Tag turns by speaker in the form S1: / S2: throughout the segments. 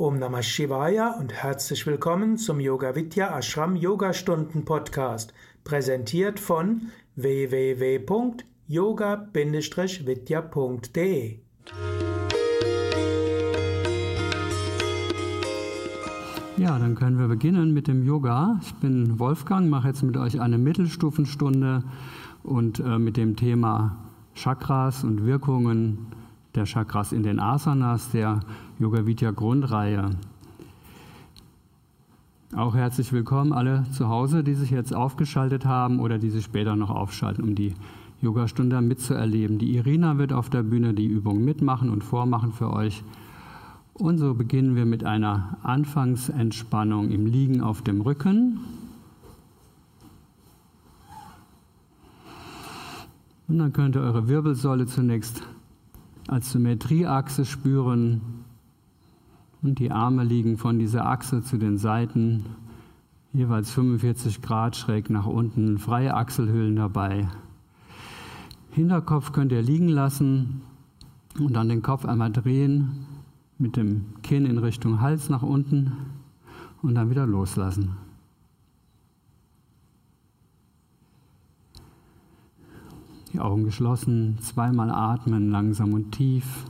S1: Om Namah Shivaya und herzlich willkommen zum Yoga Vidya Ashram Yogastunden Podcast, präsentiert von www.yoga-vidya.de.
S2: Ja, dann können wir beginnen mit dem Yoga. Ich bin Wolfgang, mache jetzt mit euch eine Mittelstufenstunde und äh, mit dem Thema Chakras und Wirkungen der Chakras in den Asanas der Yoga Vidya Grundreihe. Auch herzlich willkommen alle zu Hause, die sich jetzt aufgeschaltet haben oder die sich später noch aufschalten, um die Yogastunde mitzuerleben. Die Irina wird auf der Bühne die Übung mitmachen und vormachen für euch. Und so beginnen wir mit einer Anfangsentspannung im Liegen auf dem Rücken. Und dann könnt ihr eure Wirbelsäule zunächst als Symmetrieachse spüren und die Arme liegen von dieser Achse zu den Seiten, jeweils 45 Grad schräg nach unten, freie Achselhöhlen dabei. Hinterkopf könnt ihr liegen lassen und dann den Kopf einmal drehen, mit dem Kinn in Richtung Hals nach unten und dann wieder loslassen. Die Augen geschlossen, zweimal atmen, langsam und tief.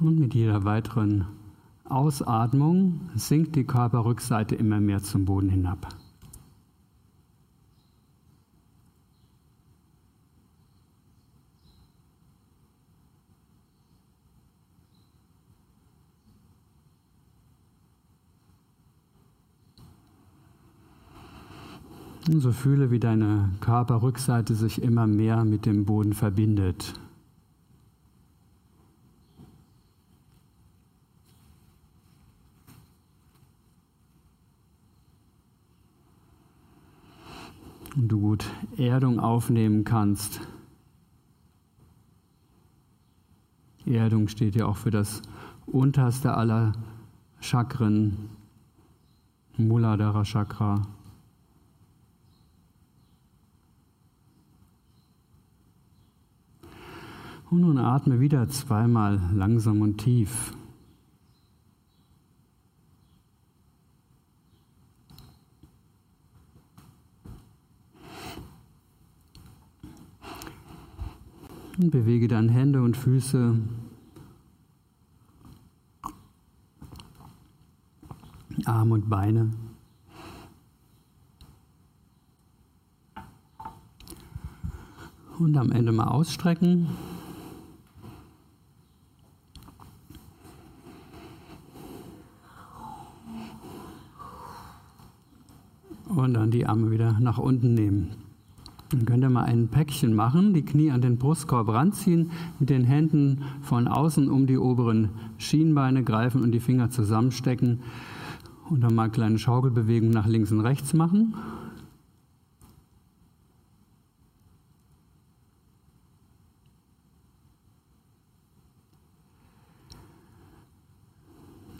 S2: Und mit jeder weiteren Ausatmung sinkt die Körperrückseite immer mehr zum Boden hinab. Und so fühle, wie deine Körperrückseite sich immer mehr mit dem Boden verbindet. Und du gut Erdung aufnehmen kannst. Erdung steht ja auch für das unterste aller Chakren, Muladhara Chakra. Und nun atme wieder zweimal langsam und tief. Bewege dann Hände und Füße. Arme und Beine. Und am Ende mal ausstrecken. Und dann die Arme wieder nach unten nehmen. Dann könnt ihr mal ein Päckchen machen, die Knie an den Brustkorb ranziehen, mit den Händen von außen um die oberen Schienbeine greifen und die Finger zusammenstecken und dann mal kleine Schaukelbewegungen nach links und rechts machen.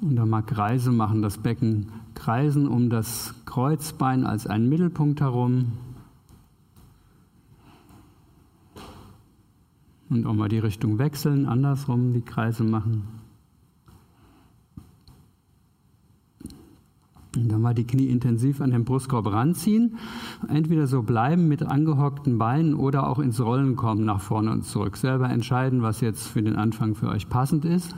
S2: Und dann mal Kreise machen, das Becken kreisen um das Kreuzbein als einen Mittelpunkt herum. Und auch mal die Richtung wechseln, andersrum die Kreise machen. Und dann mal die Knie intensiv an den Brustkorb ranziehen. Entweder so bleiben mit angehockten Beinen oder auch ins Rollen kommen, nach vorne und zurück. Selber entscheiden, was jetzt für den Anfang für euch passend ist.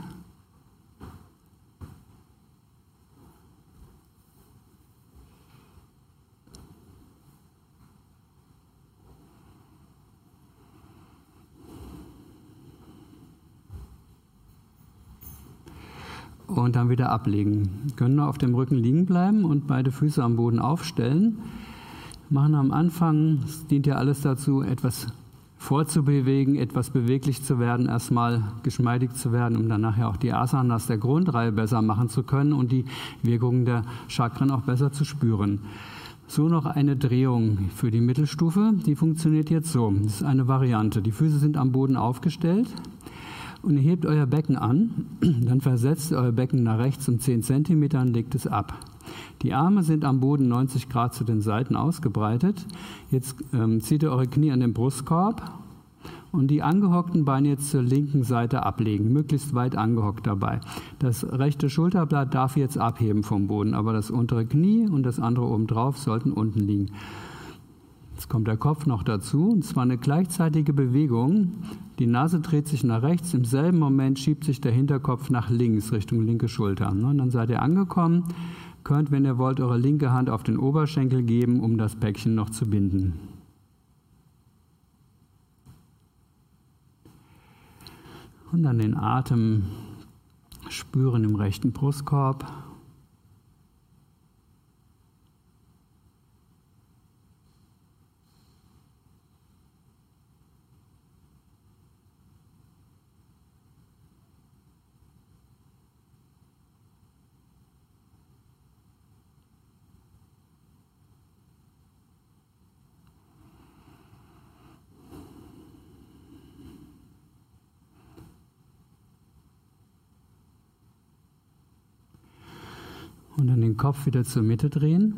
S2: Und dann wieder ablegen. Wir können nur auf dem Rücken liegen bleiben und beide Füße am Boden aufstellen. Machen am Anfang, es dient ja alles dazu, etwas vorzubewegen, etwas beweglich zu werden, erstmal geschmeidig zu werden, um dann nachher auch die Asanas der Grundreihe besser machen zu können und die Wirkungen der Chakren auch besser zu spüren. So noch eine Drehung für die Mittelstufe. Die funktioniert jetzt so. Das ist eine Variante. Die Füße sind am Boden aufgestellt und ihr hebt euer Becken an. Dann versetzt euer Becken nach rechts um 10 cm und legt es ab. Die Arme sind am Boden 90 Grad zu den Seiten ausgebreitet. Jetzt ähm, zieht ihr eure Knie an den Brustkorb und die angehockten Beine jetzt zur linken Seite ablegen, möglichst weit angehockt dabei. Das rechte Schulterblatt darf jetzt abheben vom Boden, aber das untere Knie und das andere obendrauf sollten unten liegen. Jetzt kommt der Kopf noch dazu, und zwar eine gleichzeitige Bewegung. Die Nase dreht sich nach rechts, im selben Moment schiebt sich der Hinterkopf nach links, Richtung linke Schulter. Und dann seid ihr angekommen, könnt, wenn ihr wollt, eure linke Hand auf den Oberschenkel geben, um das Päckchen noch zu binden. Und dann den Atem spüren im rechten Brustkorb. Und dann den Kopf wieder zur Mitte drehen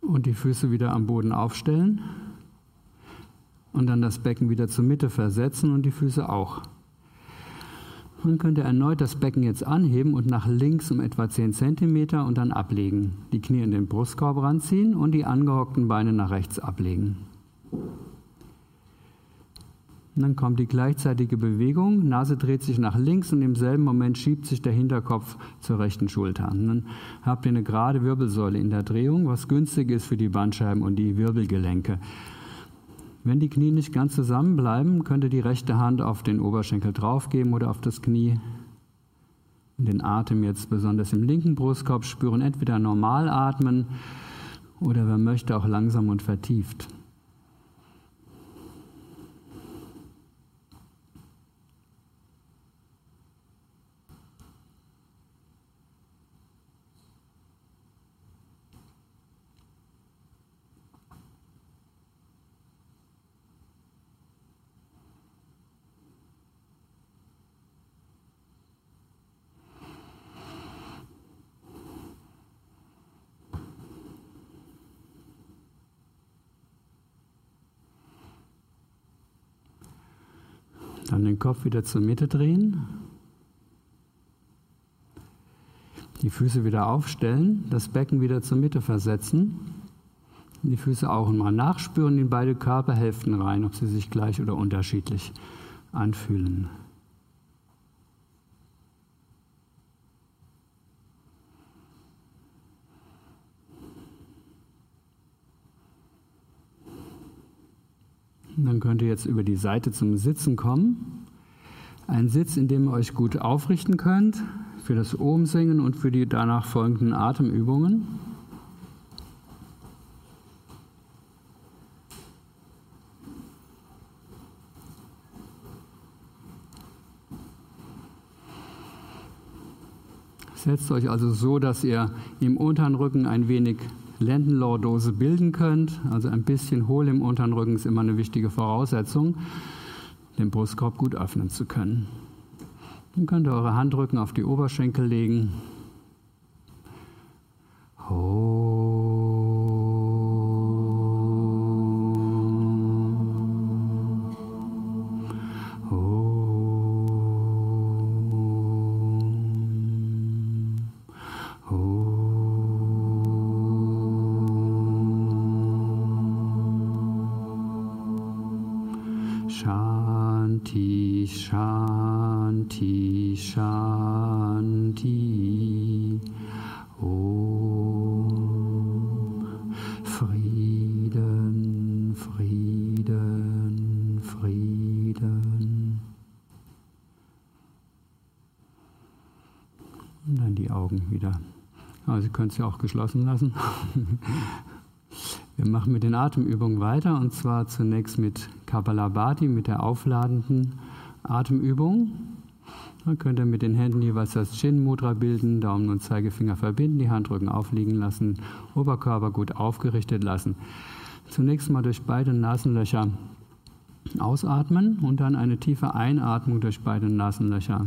S2: und die Füße wieder am Boden aufstellen und dann das Becken wieder zur Mitte versetzen und die Füße auch. Dann könnt ihr erneut das Becken jetzt anheben und nach links um etwa 10 cm und dann ablegen. Die Knie in den Brustkorb ranziehen und die angehockten Beine nach rechts ablegen. Und dann kommt die gleichzeitige Bewegung, Nase dreht sich nach links und im selben Moment schiebt sich der Hinterkopf zur rechten Schulter. Und dann habt ihr eine gerade Wirbelsäule in der Drehung, was günstig ist für die Bandscheiben und die Wirbelgelenke. Wenn die Knie nicht ganz zusammenbleiben, könnt ihr die rechte Hand auf den Oberschenkel draufgeben oder auf das Knie. Den Atem jetzt besonders im linken Brustkorb spüren, entweder normal atmen oder wer möchte auch langsam und vertieft. Kopf wieder zur Mitte drehen. Die Füße wieder aufstellen, das Becken wieder zur Mitte versetzen. Die Füße auch mal nachspüren in beide Körperhälften rein, ob sie sich gleich oder unterschiedlich anfühlen. Dann könnt ihr jetzt über die Seite zum Sitzen kommen. Ein Sitz, in dem ihr euch gut aufrichten könnt für das Ohmsingen und für die danach folgenden Atemübungen. Setzt euch also so, dass ihr im unteren Rücken ein wenig Lendenlordose bilden könnt. Also ein bisschen hohl im unteren Rücken ist immer eine wichtige Voraussetzung, den Brustkorb gut öffnen zu können. Dann könnt ihr eure Handrücken auf die Oberschenkel legen. Oh. Geschlossen lassen. Wir machen mit den Atemübungen weiter und zwar zunächst mit Kapalabhati, mit der aufladenden Atemübung. Dann könnt ihr mit den Händen jeweils das Chin Mudra bilden, Daumen und Zeigefinger verbinden, die Handrücken aufliegen lassen, Oberkörper gut aufgerichtet lassen. Zunächst mal durch beide Nasenlöcher ausatmen und dann eine tiefe Einatmung durch beide Nasenlöcher.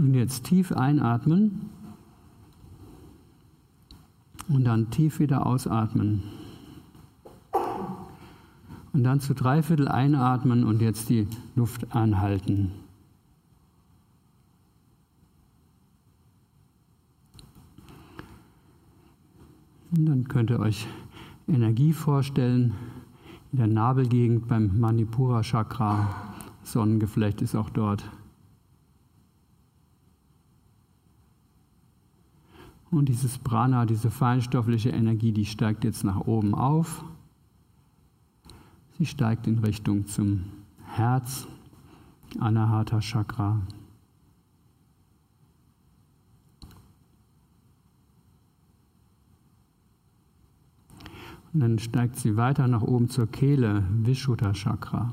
S2: Und jetzt tief einatmen und dann tief wieder ausatmen. Und dann zu drei Viertel einatmen und jetzt die Luft anhalten. Und dann könnt ihr euch Energie vorstellen in der Nabelgegend beim Manipura Chakra. Sonnengeflecht ist auch dort. Und dieses Prana, diese feinstoffliche Energie, die steigt jetzt nach oben auf. Sie steigt in Richtung zum Herz, Anahata Chakra. Und dann steigt sie weiter nach oben zur Kehle, Vishuddha Chakra.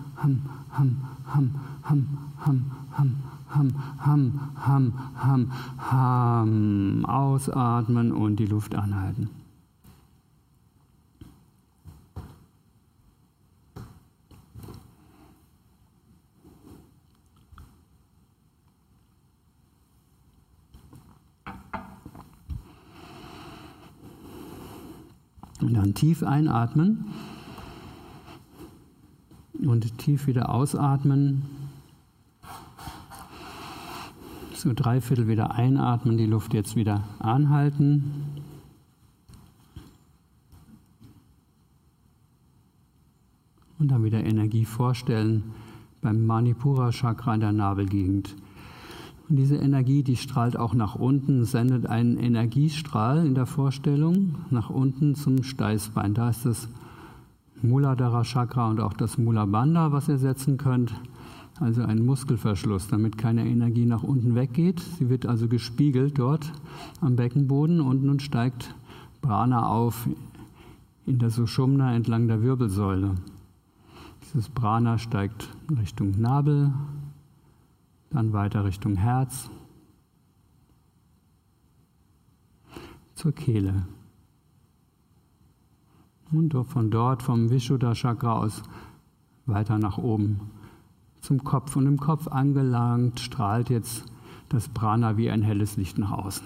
S2: ham, ham, ham, ham, ham, ham, ham, ham, ham, ham, ham. Ausatmen und die Luft anhalten. Und dann tief einatmen und tief wieder ausatmen. So drei Viertel wieder einatmen, die Luft jetzt wieder anhalten. Und dann wieder Energie vorstellen beim Manipura Chakra in der Nabelgegend. Und diese Energie, die strahlt auch nach unten, sendet einen Energiestrahl in der Vorstellung nach unten zum Steißbein. Da ist das Muladhara Chakra und auch das Mulabandha, was ihr setzen könnt. Also ein Muskelverschluss, damit keine Energie nach unten weggeht. Sie wird also gespiegelt dort am Beckenboden und nun steigt Prana auf in der Sushumna entlang der Wirbelsäule. Dieses Prana steigt Richtung Nabel, dann weiter Richtung Herz, zur Kehle. Und von dort, vom Vishuddha Chakra aus, weiter nach oben zum Kopf. Und im Kopf angelangt strahlt jetzt das Prana wie ein helles Licht nach außen.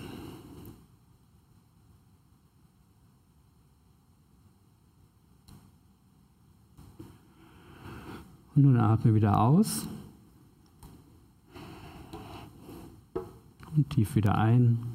S2: Und nun atme wieder aus. Und tief wieder ein.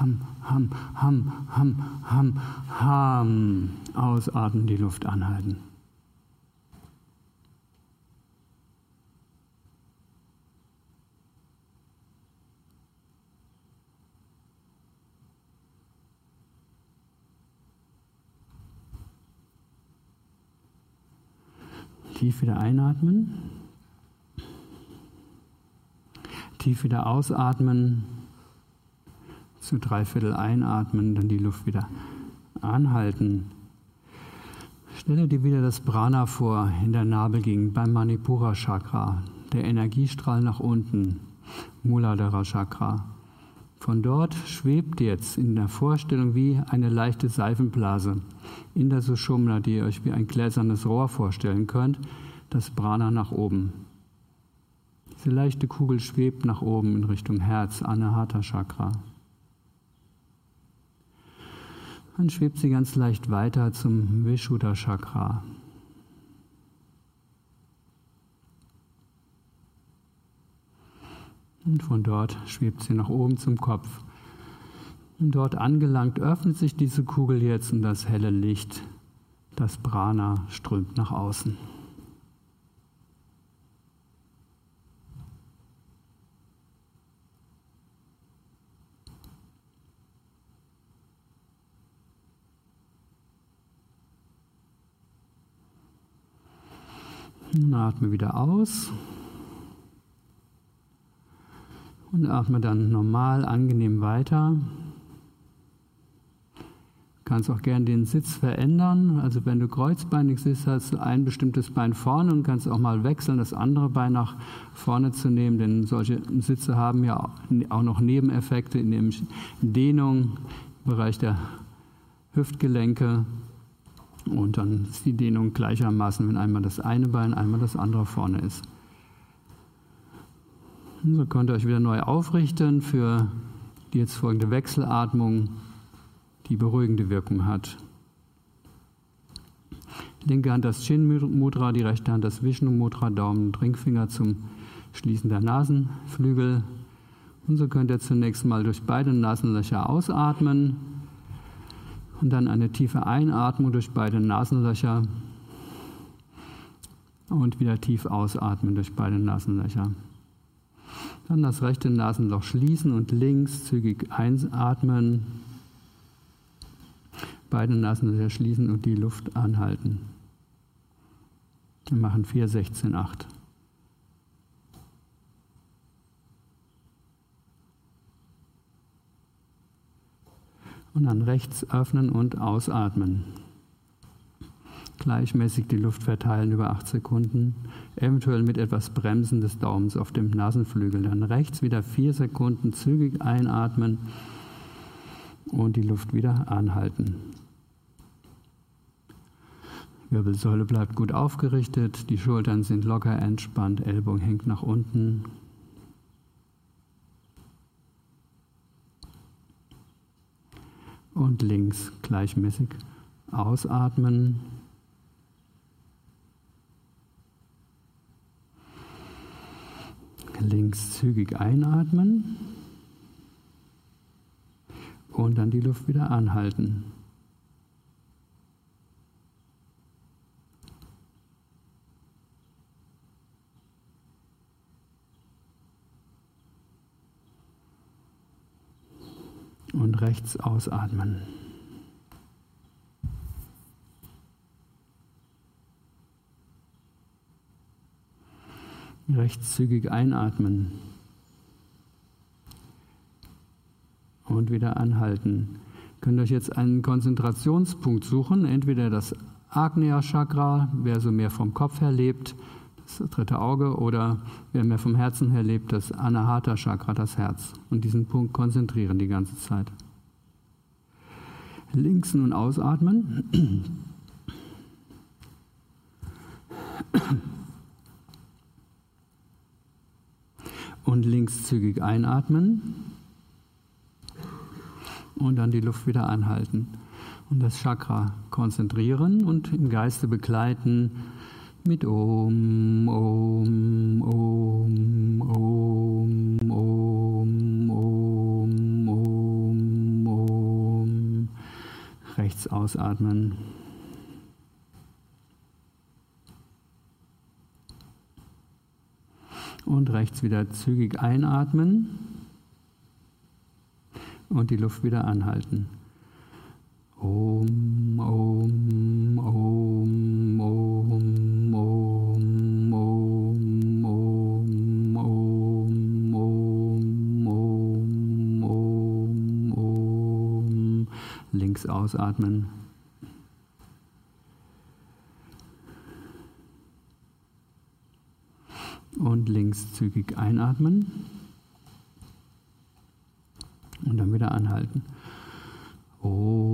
S2: ham, ham, ham, ham, ham, ham. Ausatmen, die Luft anhalten. Tief wieder einatmen. Tief wieder ausatmen. Zu drei Viertel einatmen, dann die Luft wieder anhalten. Stelle dir wieder das Prana vor in der Nabelgegend beim Manipura Chakra, der Energiestrahl nach unten, Muladhara Chakra. Von dort schwebt jetzt in der Vorstellung wie eine leichte Seifenblase in der Sushumna, die ihr euch wie ein gläsernes Rohr vorstellen könnt, das Prana nach oben. Diese leichte Kugel schwebt nach oben in Richtung Herz, Anahata Chakra. Dann schwebt sie ganz leicht weiter zum Vishuddha Chakra. Und von dort schwebt sie nach oben zum Kopf. Und dort angelangt öffnet sich diese Kugel jetzt und das helle Licht, das Prana, strömt nach außen. Und atme wieder aus. Und atme dann normal, angenehm weiter. Du kannst auch gerne den Sitz verändern. Also wenn du kreuzbeinig sitzt, hast du ein bestimmtes Bein vorne und kannst auch mal wechseln, das andere Bein nach vorne zu nehmen, denn solche Sitze haben ja auch noch Nebeneffekte in Dehnung im Bereich der Hüftgelenke. Und dann ist die Dehnung gleichermaßen, wenn einmal das eine Bein, einmal das andere vorne ist. So könnt ihr euch wieder neu aufrichten für die jetzt folgende Wechselatmung, die beruhigende Wirkung hat. Linke Hand das Chin Mudra, die rechte Hand das Vishnu Mudra, Daumen und Ringfinger zum Schließen der Nasenflügel. Und so könnt ihr zunächst mal durch beide Nasenlöcher ausatmen und dann eine tiefe Einatmung durch beide Nasenlöcher und wieder tief ausatmen durch beide Nasenlöcher. Dann das rechte Nasenloch schließen und links zügig einatmen. Beide Nasenlöcher schließen und die Luft anhalten. Wir machen 4, 16, 8. Und dann rechts öffnen und ausatmen gleichmäßig die Luft verteilen über acht Sekunden, eventuell mit etwas Bremsen des Daumens auf dem Nasenflügel. Dann rechts wieder vier Sekunden zügig einatmen und die Luft wieder anhalten. Wirbelsäule bleibt gut aufgerichtet, die Schultern sind locker entspannt, Ellbogen hängt nach unten. und links gleichmäßig ausatmen. Links zügig einatmen und dann die Luft wieder anhalten. Und rechts ausatmen. Rechtszügig einatmen. Und wieder anhalten. Ihr könnt euch jetzt einen Konzentrationspunkt suchen, entweder das Agnya Chakra, wer so mehr vom Kopf her lebt, das dritte Auge, oder wer mehr vom Herzen her lebt, das Anahata Chakra, das Herz. Und diesen Punkt konzentrieren die ganze Zeit. Links nun ausatmen. Und links zügig einatmen und dann die Luft wieder anhalten. Und das Chakra konzentrieren und im Geiste begleiten mit Om, Om, Om, Om, Om, Om, Om, Om. Rechts ausatmen. Und rechts wieder zügig einatmen und die Luft wieder anhalten. Om, Om, Om, Links ausatmen. Und links zügig einatmen und dann wieder anhalten. Om,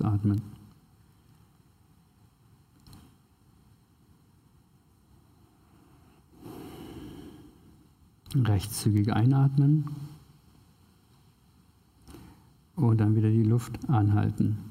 S2: ausatmen. Rechtszügig einatmen und dann wieder die Luft anhalten.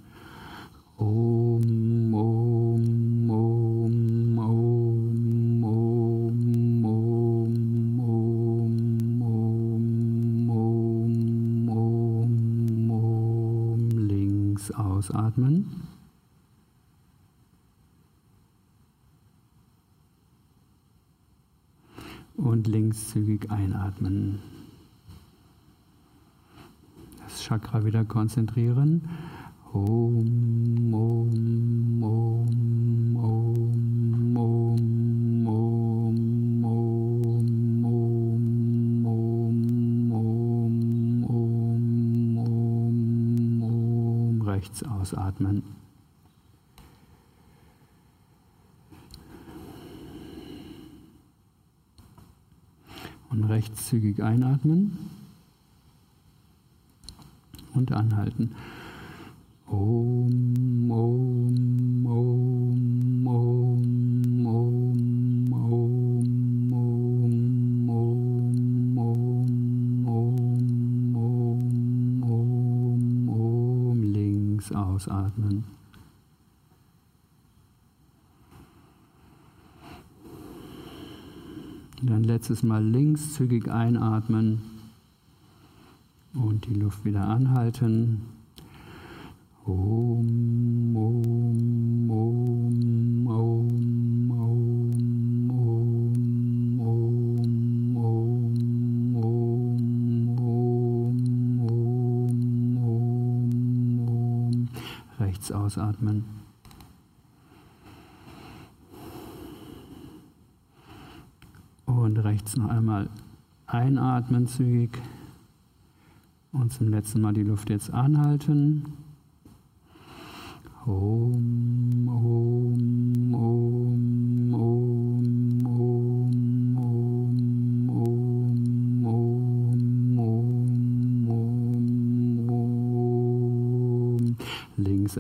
S2: Ausatmen. Und links zügig einatmen. Chakra wieder konzentrieren. Om, Om, Om, Rechts ausatmen. Und rechts zügig einatmen und anhalten. Om, ausatmen. Dann letztes Mal links zügig einatmen und die Luft wieder anhalten. Ausatmen. Und rechts noch einmal einatmen zügig. Und zum letzten Mal die Luft jetzt anhalten.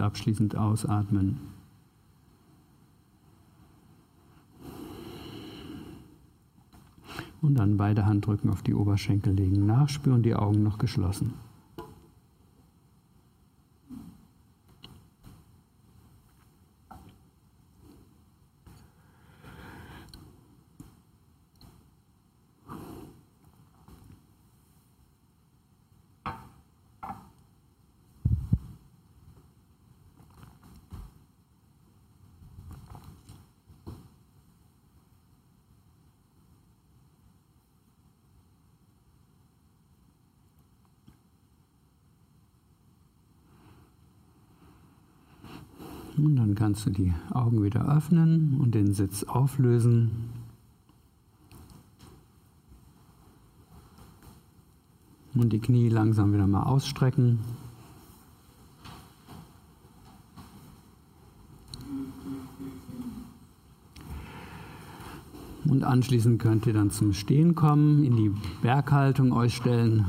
S2: Abschließend ausatmen. Und dann beide Handrücken auf die Oberschenkel legen. Nachspüren, die Augen noch geschlossen. Und dann kannst du die Augen wieder öffnen und den Sitz auflösen. Und die Knie langsam wieder mal ausstrecken. Und anschließend könnt ihr dann zum Stehen kommen, in die Berghaltung euch stellen.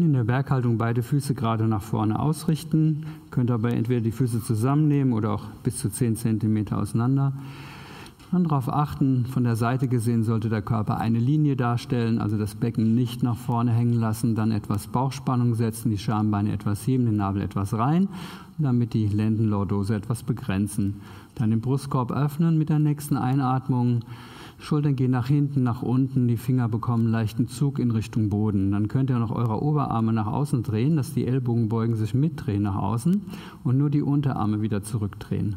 S2: In der Berghaltung beide Füße gerade nach vorne ausrichten. Könnt dabei entweder die Füße zusammennehmen oder auch bis zu 10 cm auseinander. Dann darauf achten, von der Seite gesehen sollte der Körper eine Linie darstellen, also das Becken nicht nach vorne hängen lassen, dann etwas Bauchspannung setzen, die Schambeine etwas heben, den Nabel etwas rein, damit die Lendenlordose etwas begrenzen. Dann den Brustkorb öffnen mit der nächsten Einatmung. Schultern gehen nach hinten, nach unten, die Finger bekommen leichten Zug in Richtung Boden. Dann könnt ihr noch eure Oberarme nach außen drehen, dass die Ellbogenbeugen sich mitdrehen nach außen und nur die Unterarme wieder zurückdrehen.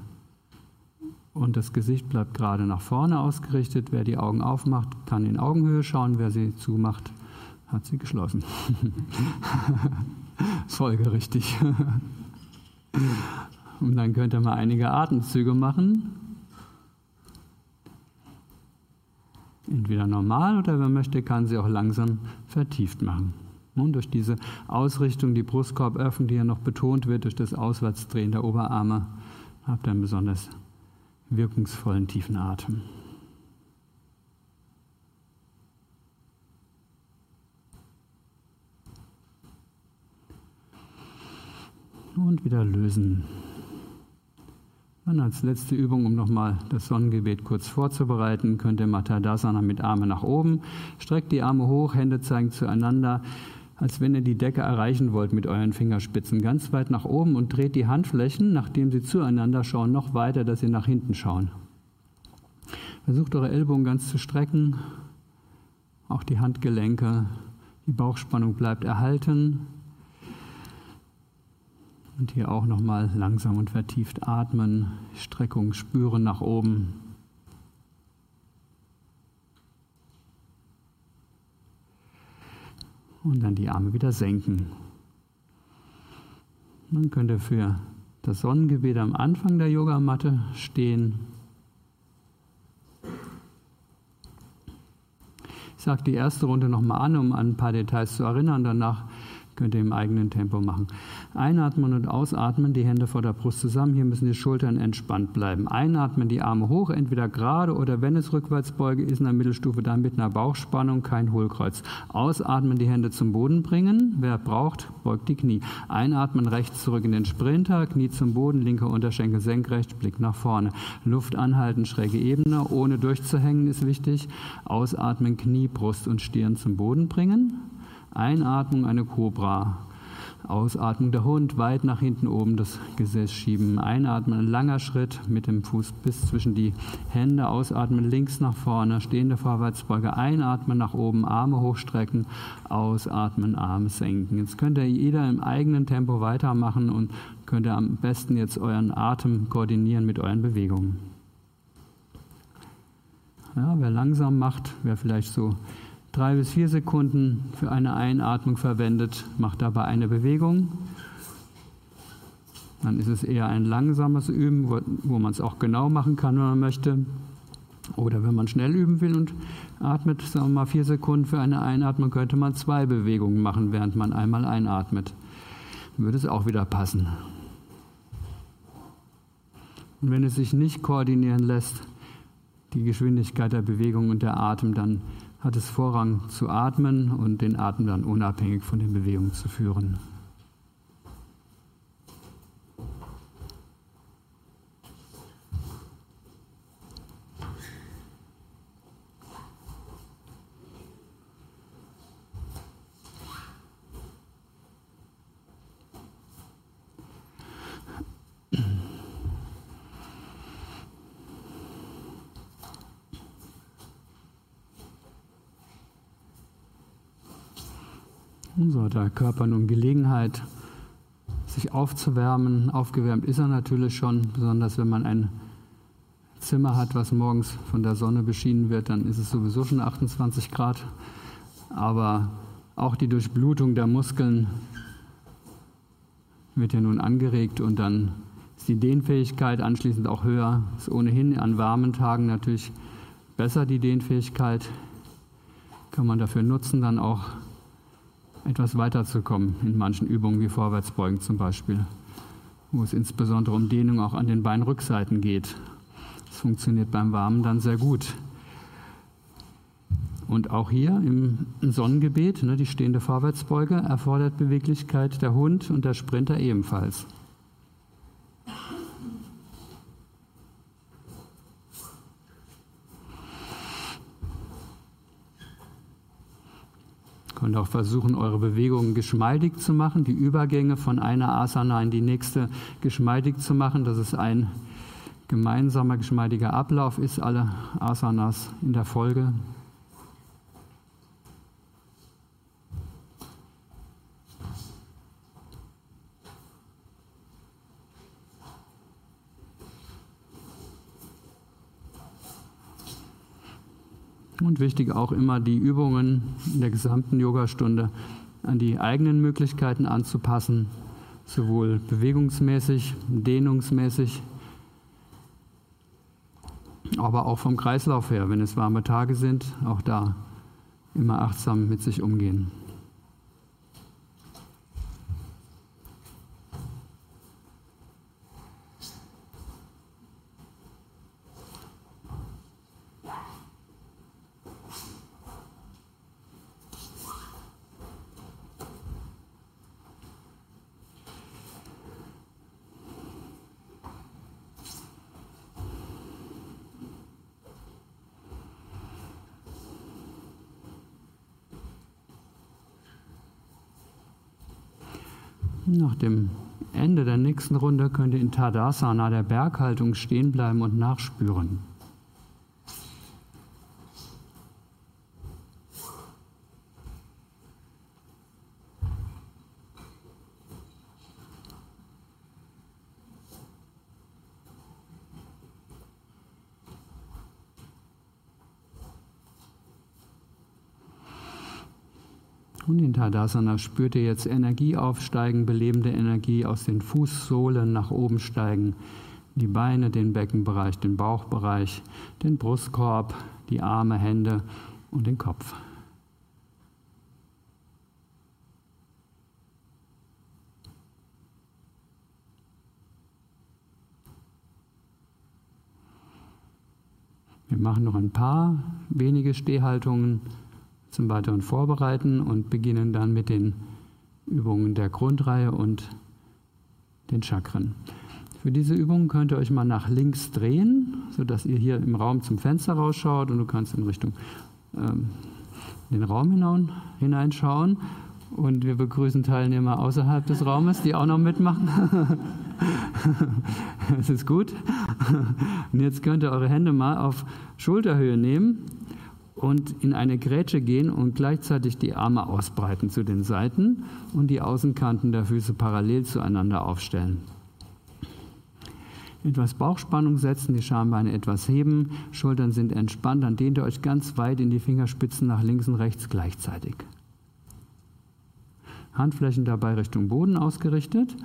S2: Und das Gesicht bleibt gerade nach vorne ausgerichtet. Wer die Augen aufmacht, kann in Augenhöhe schauen. Wer sie zumacht, hat sie geschlossen. Folgerichtig. und dann könnt ihr mal einige Atemzüge machen. Entweder normal oder wer möchte, kann sie auch langsam vertieft machen. Und durch diese Ausrichtung, die Brustkorböffnung, die ja noch betont wird durch das Auswärtsdrehen der Oberarme, habt ihr einen besonders wirkungsvollen tiefen Atem. Und wieder lösen. Und als letzte Übung, um nochmal das Sonnengebet kurz vorzubereiten, könnt ihr Matadasana mit Arme nach oben. Streckt die Arme hoch, Hände zeigen zueinander, als wenn ihr die Decke erreichen wollt mit euren Fingerspitzen. Ganz weit nach oben und dreht die Handflächen, nachdem sie zueinander schauen, noch weiter, dass sie nach hinten schauen. Versucht eure Ellbogen ganz zu strecken, auch die Handgelenke. Die Bauchspannung bleibt erhalten. Und hier auch nochmal langsam und vertieft atmen, Streckung spüren nach oben. Und dann die Arme wieder senken. Dann könnt ihr für das Sonnengebet am Anfang der Yogamatte stehen. Ich sage die erste Runde nochmal an, um an ein paar Details zu erinnern. Danach Könnt ihr im eigenen Tempo machen. Einatmen und ausatmen, die Hände vor der Brust zusammen. Hier müssen die Schultern entspannt bleiben. Einatmen, die Arme hoch, entweder gerade oder wenn es Rückwärtsbeuge ist in der Mittelstufe, dann mit einer Bauchspannung, kein Hohlkreuz. Ausatmen, die Hände zum Boden bringen. Wer braucht, beugt die Knie. Einatmen, rechts zurück in den Sprinter, Knie zum Boden, linker Unterschenkel senkrecht, Blick nach vorne. Luft anhalten, schräge Ebene, ohne durchzuhängen ist wichtig. Ausatmen, Knie, Brust und Stirn zum Boden bringen. Einatmung eine Kobra. Ausatmung der Hund, weit nach hinten oben das Gesäß schieben. Einatmen, ein langer Schritt mit dem Fuß bis zwischen die Hände. Ausatmen, links nach vorne, stehende Vorwärtsbeuge. Einatmen nach oben, Arme hochstrecken. Ausatmen, Arme senken. Jetzt könnt ihr jeder im eigenen Tempo weitermachen und könnt ihr am besten jetzt euren Atem koordinieren mit euren Bewegungen. Ja, wer langsam macht, wer vielleicht so drei bis vier Sekunden für eine Einatmung verwendet, macht dabei eine Bewegung. Dann ist es eher ein langsames Üben, wo, wo man es auch genau machen kann, wenn man möchte. Oder wenn man schnell üben will und atmet, sagen wir mal vier Sekunden für eine Einatmung, könnte man zwei Bewegungen machen, während man einmal einatmet. Würde es auch wieder passen. Und wenn es sich nicht koordinieren lässt, die Geschwindigkeit der Bewegung und der Atem, dann hat es Vorrang zu atmen und den Atem dann unabhängig von den Bewegungen zu führen. Der Körper nun Gelegenheit, sich aufzuwärmen. Aufgewärmt ist er natürlich schon, besonders wenn man ein Zimmer hat, was morgens von der Sonne beschienen wird, dann ist es sowieso schon 28 Grad. Aber auch die Durchblutung der Muskeln wird ja nun angeregt und dann ist die Dehnfähigkeit anschließend auch höher. Ist ohnehin an warmen Tagen natürlich besser die Dehnfähigkeit. Kann man dafür nutzen, dann auch etwas weiterzukommen in manchen Übungen wie Vorwärtsbeugen zum Beispiel, wo es insbesondere um Dehnung auch an den Beinrückseiten geht. Das funktioniert beim Warmen dann sehr gut. Und auch hier im Sonnengebet, ne, die stehende Vorwärtsbeuge, erfordert Beweglichkeit der Hund und der Sprinter ebenfalls. Könnt auch versuchen, eure Bewegungen geschmeidig zu machen, die Übergänge von einer Asana in die nächste geschmeidig zu machen, dass es ein gemeinsamer, geschmeidiger Ablauf ist, alle Asanas in der Folge. Und wichtig auch immer die Übungen in der gesamten Yogastunde an die eigenen Möglichkeiten anzupassen, sowohl bewegungsmäßig, dehnungsmäßig, aber auch vom Kreislauf her, wenn es warme Tage sind, auch da immer achtsam mit sich umgehen. Nach dem Ende der nächsten Runde könnt ihr in Tadasana, der Berghaltung, stehen bleiben und nachspüren. Tadasana spürt ihr jetzt Energie aufsteigen, belebende Energie aus den Fußsohlen nach oben steigen. Die Beine, den Beckenbereich, den Bauchbereich, den Brustkorb, die Arme, Hände und den Kopf. Wir machen noch ein paar wenige Stehhaltungen zum weiteren Vorbereiten und beginnen dann mit den Übungen der Grundreihe und den Chakren. Für diese Übung könnt ihr euch mal nach links drehen, sodass ihr hier im Raum zum Fenster rausschaut und du kannst in Richtung ähm, den Raum hinein, hineinschauen. Und wir begrüßen Teilnehmer außerhalb des Raumes, die auch noch mitmachen. das ist gut. Und jetzt könnt ihr eure Hände mal auf Schulterhöhe nehmen und in eine Grätsche gehen und gleichzeitig die Arme ausbreiten zu den Seiten und die Außenkanten der Füße parallel zueinander aufstellen. Etwas Bauchspannung setzen, die Schambeine etwas heben, Schultern sind entspannt, dann dehnt ihr euch ganz weit in die Fingerspitzen nach links und rechts gleichzeitig. Handflächen dabei Richtung Boden ausgerichtet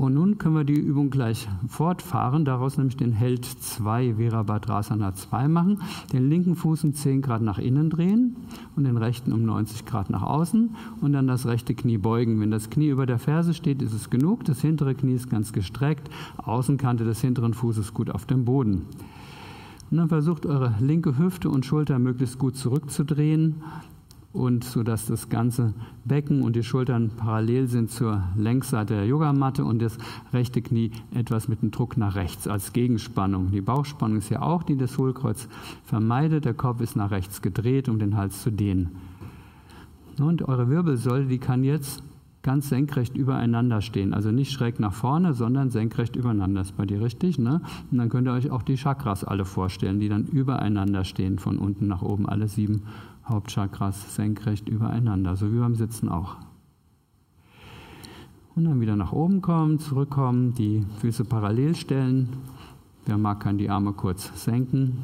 S2: Und nun können wir die Übung gleich fortfahren, daraus nämlich den Held 2, Virabhadrasana 2 machen. Den linken Fuß um 10 Grad nach innen drehen und den rechten um 90 Grad nach außen und dann das rechte Knie beugen. Wenn das Knie über der Ferse steht, ist es genug. Das hintere Knie ist ganz gestreckt, Außenkante des hinteren Fußes gut auf dem Boden. Und dann versucht eure linke Hüfte und Schulter möglichst gut zurückzudrehen und so dass das ganze Becken und die Schultern parallel sind zur Längsseite der Yogamatte und das rechte Knie etwas mit dem Druck nach rechts als Gegenspannung. Die Bauchspannung ist ja auch, die das Hohlkreuz vermeidet. Der Kopf ist nach rechts gedreht, um den Hals zu dehnen. Und eure Wirbelsäule, die kann jetzt ganz senkrecht übereinander stehen. Also nicht schräg nach vorne, sondern senkrecht übereinander. Ist bei dir richtig, ne? Und dann könnt ihr euch auch die Chakras alle vorstellen, die dann übereinander stehen, von unten nach oben, alle sieben Hauptchakras senkrecht übereinander, so wie beim Sitzen auch. Und dann wieder nach oben kommen, zurückkommen, die Füße parallel stellen. Wer mag, kann die Arme kurz senken.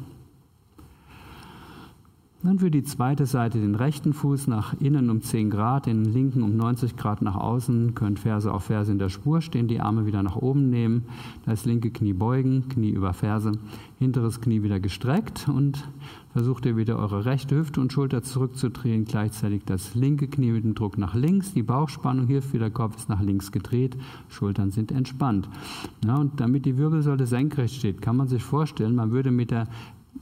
S2: Dann für die zweite Seite den rechten Fuß nach innen um 10 Grad, den linken um 90 Grad nach außen. Könnt Ferse auf Ferse in der Spur stehen, die Arme wieder nach oben nehmen. Das linke Knie beugen, Knie über Ferse, hinteres Knie wieder gestreckt und versucht ihr wieder eure rechte Hüfte und Schulter zurückzudrehen. Gleichzeitig das linke Knie mit dem Druck nach links, die Bauchspannung hilft wieder, Kopf ist nach links gedreht, Schultern sind entspannt. Ja, und damit die Wirbelsäule senkrecht steht, kann man sich vorstellen, man würde mit der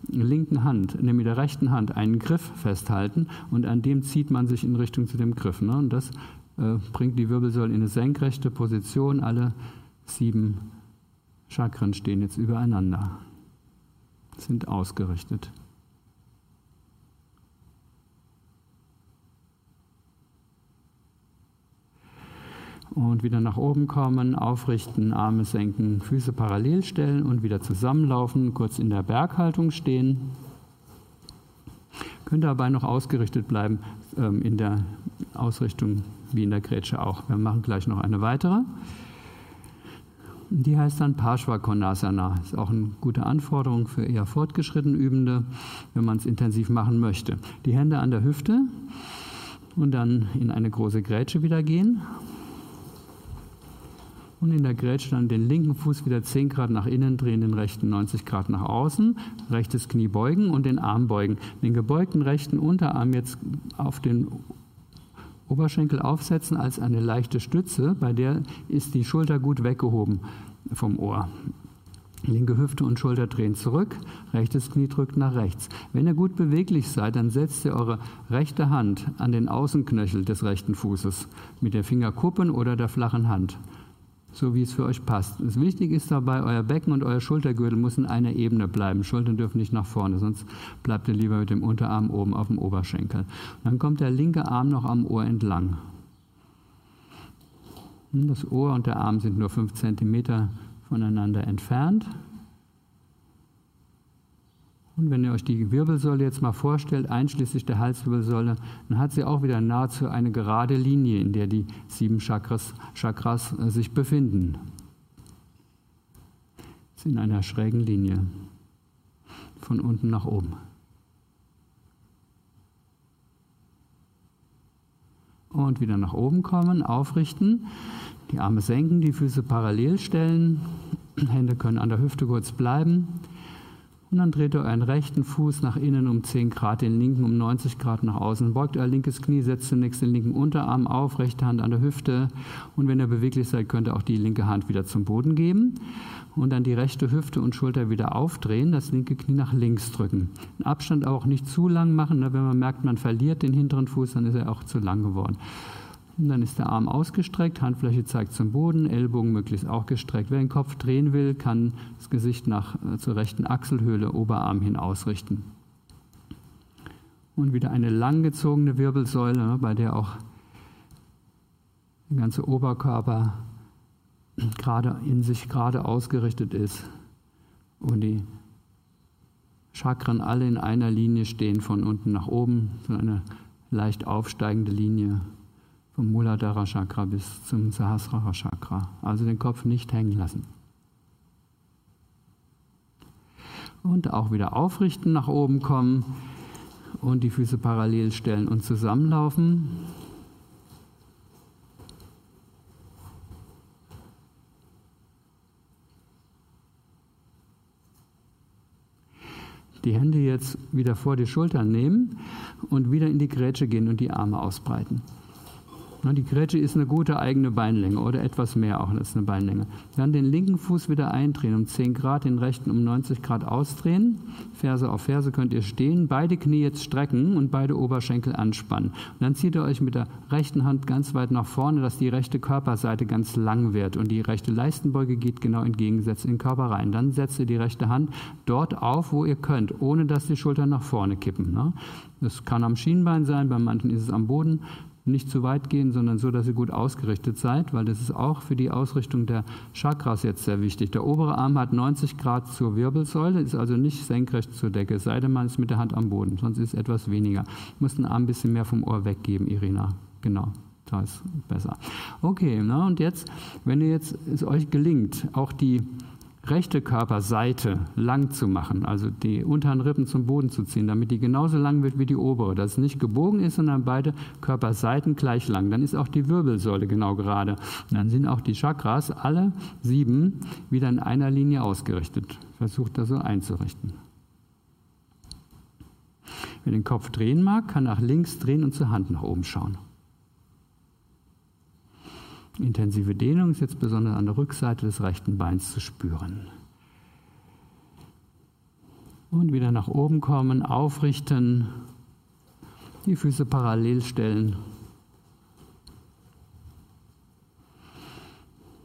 S2: linken Hand, nämlich mit der rechten Hand, einen Griff festhalten und an dem zieht man sich in Richtung zu dem Griff. Ne? Und das äh, bringt die Wirbelsäule in eine senkrechte Position. Alle sieben Chakren stehen jetzt übereinander, sind ausgerichtet. Und wieder nach oben kommen, aufrichten, Arme senken, Füße parallel stellen und wieder zusammenlaufen, kurz in der Berghaltung stehen. Könnt dabei noch ausgerichtet bleiben ähm, in der Ausrichtung wie in der Grätsche auch. Wir machen gleich noch eine weitere. Die heißt dann Parshva Ist auch eine gute Anforderung für eher fortgeschritten Übende, wenn man es intensiv machen möchte. Die Hände an der Hüfte und dann in eine große Grätsche wieder gehen und in der Grätsche dann den linken Fuß wieder 10 Grad nach innen drehen, den rechten 90 Grad nach außen, rechtes Knie beugen und den Arm beugen. Den gebeugten rechten Unterarm jetzt auf den Oberschenkel aufsetzen als eine leichte Stütze, bei der ist die Schulter gut weggehoben vom Ohr. Linke Hüfte und Schulter drehen zurück, rechtes Knie drückt nach rechts. Wenn ihr gut beweglich seid, dann setzt ihr eure rechte Hand an den Außenknöchel des rechten Fußes mit der Fingerkuppen oder der flachen Hand so wie es für euch passt. Das Wichtige ist dabei, euer Becken und euer Schultergürtel müssen in einer Ebene bleiben. Schultern dürfen nicht nach vorne, sonst bleibt ihr lieber mit dem Unterarm oben auf dem Oberschenkel. dann kommt der linke Arm noch am Ohr entlang. Das Ohr und der Arm sind nur 5 cm voneinander entfernt. Und wenn ihr euch die Wirbelsäule jetzt mal vorstellt, einschließlich der Halswirbelsäule, dann hat sie auch wieder nahezu eine gerade Linie, in der die sieben Chakras, Chakras äh, sich befinden. Sie in einer schrägen Linie, von unten nach oben. Und wieder nach oben kommen, aufrichten, die Arme senken, die Füße parallel stellen, Hände können an der Hüfte kurz bleiben. Und dann dreht ihr euren rechten Fuß nach innen um 10 Grad, den linken um 90 Grad nach außen. Beugt euer linkes Knie, setzt zunächst den linken Unterarm auf, rechte Hand an der Hüfte. Und wenn ihr beweglich seid, könnt ihr auch die linke Hand wieder zum Boden geben. Und dann die rechte Hüfte und Schulter wieder aufdrehen, das linke Knie nach links drücken. Den Abstand auch nicht zu lang machen. Wenn man merkt, man verliert den hinteren Fuß, dann ist er auch zu lang geworden. Und dann ist der Arm ausgestreckt, Handfläche zeigt zum Boden, Ellbogen möglichst auch gestreckt. Wer den Kopf drehen will, kann das Gesicht nach, äh, zur rechten Achselhöhle, Oberarm hin ausrichten. Und wieder eine langgezogene Wirbelsäule, ne, bei der auch der ganze Oberkörper gerade in sich gerade ausgerichtet ist und die Chakren alle in einer Linie stehen, von unten nach oben, so eine leicht aufsteigende Linie vom Muladhara Chakra bis zum Sahasrara Chakra. Also den Kopf nicht hängen lassen. Und auch wieder aufrichten, nach oben kommen und die Füße parallel stellen und zusammenlaufen. Die Hände jetzt wieder vor die Schultern nehmen und wieder in die Grätsche gehen und die Arme ausbreiten. Die Grätsche ist eine gute eigene Beinlänge oder etwas mehr auch als eine Beinlänge. Dann den linken Fuß wieder eindrehen um 10 Grad, den rechten um 90 Grad ausdrehen. Ferse auf Ferse könnt ihr stehen, beide Knie jetzt strecken und beide Oberschenkel anspannen. Und dann zieht ihr euch mit der rechten Hand ganz weit nach vorne, dass die rechte Körperseite ganz lang wird und die rechte Leistenbeuge geht genau entgegengesetzt in den Körper rein. Dann setzt ihr die rechte Hand dort auf, wo ihr könnt, ohne dass die Schultern nach vorne kippen. Ne? Das kann am Schienbein sein, bei manchen ist es am Boden nicht zu weit gehen, sondern so, dass ihr gut ausgerichtet seid, weil das ist auch für die Ausrichtung der Chakras jetzt sehr wichtig. Der obere Arm hat 90 Grad zur Wirbelsäule, ist also nicht senkrecht zur Decke, sei denn man ist mit der Hand am Boden, sonst ist es etwas weniger. Muss den Arm ein bisschen mehr vom Ohr weggeben, Irina. Genau. Da ist besser. Okay, na, und jetzt, wenn ihr jetzt es euch gelingt, auch die rechte Körperseite lang zu machen, also die unteren Rippen zum Boden zu ziehen, damit die genauso lang wird wie die obere, dass es nicht gebogen ist, sondern beide Körperseiten gleich lang. Dann ist auch die Wirbelsäule genau gerade. Und dann sind auch die Chakras, alle sieben, wieder in einer Linie ausgerichtet. Versucht das so einzurichten. Wer den Kopf drehen mag, kann nach links drehen und zur Hand nach oben schauen. Intensive Dehnung ist jetzt besonders an der Rückseite des rechten Beins zu spüren. Und wieder nach oben kommen, aufrichten, die Füße parallel stellen.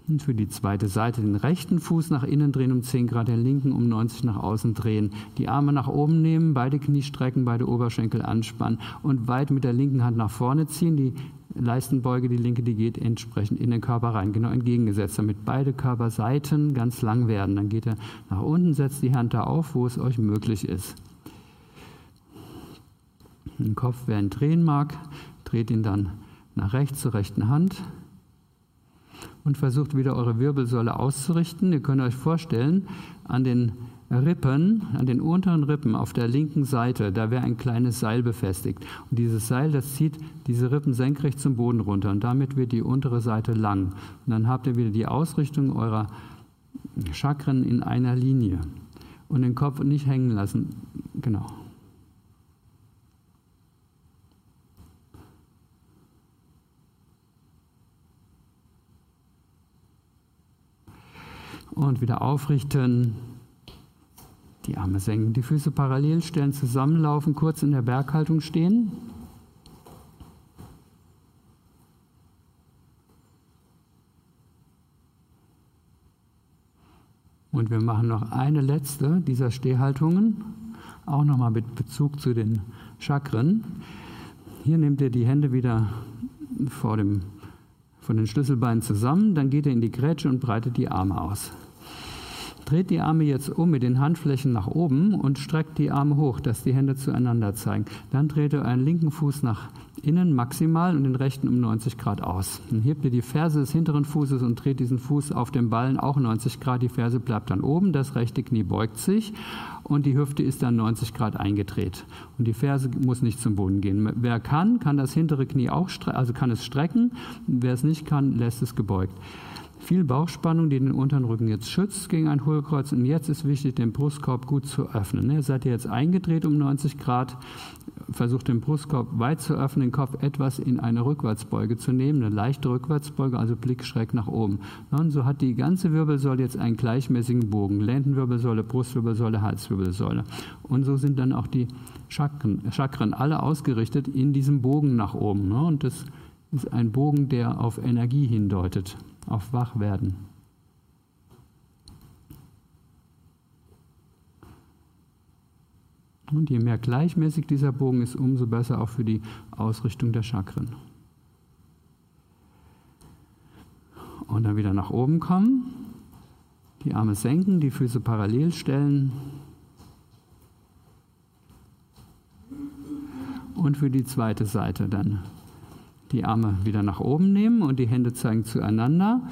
S2: Und für die zweite Seite den rechten Fuß nach innen drehen um 10 Grad, den linken um 90 nach außen drehen. Die Arme nach oben nehmen, beide Knie strecken, beide Oberschenkel anspannen und weit mit der linken Hand nach vorne ziehen. Die Leistenbeuge, die linke, die geht entsprechend in den Körper rein, genau entgegengesetzt, damit beide Körperseiten ganz lang werden. Dann geht er nach unten, setzt die Hand da auf, wo es euch möglich ist. Den Kopf, wer ihn drehen mag, dreht ihn dann nach rechts zur rechten Hand und versucht wieder eure Wirbelsäule auszurichten. Ihr könnt euch vorstellen, an den Rippen, an den unteren Rippen auf der linken Seite, da wäre ein kleines Seil befestigt. Und dieses Seil, das zieht diese Rippen senkrecht zum Boden runter und damit wird die untere Seite lang. Und dann habt ihr wieder die Ausrichtung eurer Chakren in einer Linie. Und den Kopf nicht hängen lassen. Genau. Und wieder aufrichten. Die Arme senken, die Füße parallel stellen, zusammenlaufen, kurz in der Berghaltung stehen. Und wir machen noch eine letzte dieser Stehhaltungen, auch nochmal mit Bezug zu den Chakren. Hier nehmt ihr die Hände wieder vor dem, von den Schlüsselbeinen zusammen, dann geht ihr in die Grätsche und breitet die Arme aus. Dreht die Arme jetzt um mit den Handflächen nach oben und streckt die Arme hoch, dass die Hände zueinander zeigen. Dann dreht ihr euren linken Fuß nach innen maximal und den rechten um 90 Grad aus. Dann hebt ihr die Ferse des hinteren Fußes und dreht diesen Fuß auf dem Ballen auch 90 Grad. Die Ferse bleibt dann oben, das rechte Knie beugt sich und die Hüfte ist dann 90 Grad eingedreht. Und die Ferse muss nicht zum Boden gehen. Wer kann, kann das hintere Knie auch, also kann es strecken. Wer es nicht kann, lässt es gebeugt viel Bauchspannung, die den unteren Rücken jetzt schützt gegen ein Hohlkreuz. Und jetzt ist wichtig, den Brustkorb gut zu öffnen. Ne? Seid ihr jetzt eingedreht um 90 Grad, versucht den Brustkorb weit zu öffnen, den Kopf etwas in eine Rückwärtsbeuge zu nehmen, eine leichte Rückwärtsbeuge, also Blick schräg nach oben. Und so hat die ganze Wirbelsäule jetzt einen gleichmäßigen Bogen. Lendenwirbelsäule, Brustwirbelsäule, Halswirbelsäule. Und so sind dann auch die Chakren, Chakren alle ausgerichtet in diesem Bogen nach oben. Ne? Und das ist ein Bogen, der auf Energie hindeutet auf Wachwerden. Und je mehr gleichmäßig dieser Bogen ist, umso besser auch für die Ausrichtung der Chakren. Und dann wieder nach oben kommen, die Arme senken, die Füße parallel stellen. Und für die zweite Seite dann die Arme wieder nach oben nehmen und die Hände zeigen zueinander.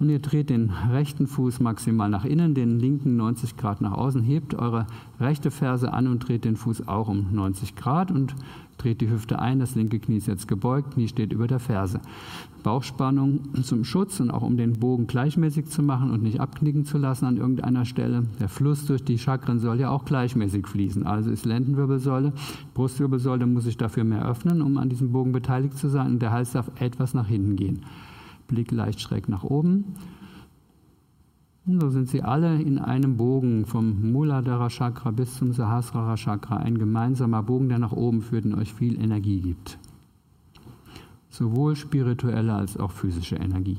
S2: Und ihr dreht den rechten Fuß maximal nach innen, den linken 90 Grad nach außen, hebt eure rechte Ferse an und dreht den Fuß auch um 90 Grad und dreht die Hüfte ein. Das linke Knie ist jetzt gebeugt, Knie steht über der Ferse. Bauchspannung zum Schutz und auch um den Bogen gleichmäßig zu machen und nicht abknicken zu lassen an irgendeiner Stelle. Der Fluss durch die Chakren soll ja auch gleichmäßig fließen. Also ist Lendenwirbelsäule, Brustwirbelsäule muss sich dafür mehr öffnen, um an diesem Bogen beteiligt zu sein. Und der Hals darf etwas nach hinten gehen. Blick leicht schräg nach oben. Und so sind sie alle in einem Bogen vom Muladhara Chakra bis zum Sahasrara Chakra. Ein gemeinsamer Bogen, der nach oben führt und euch viel Energie gibt sowohl spirituelle als auch physische Energie.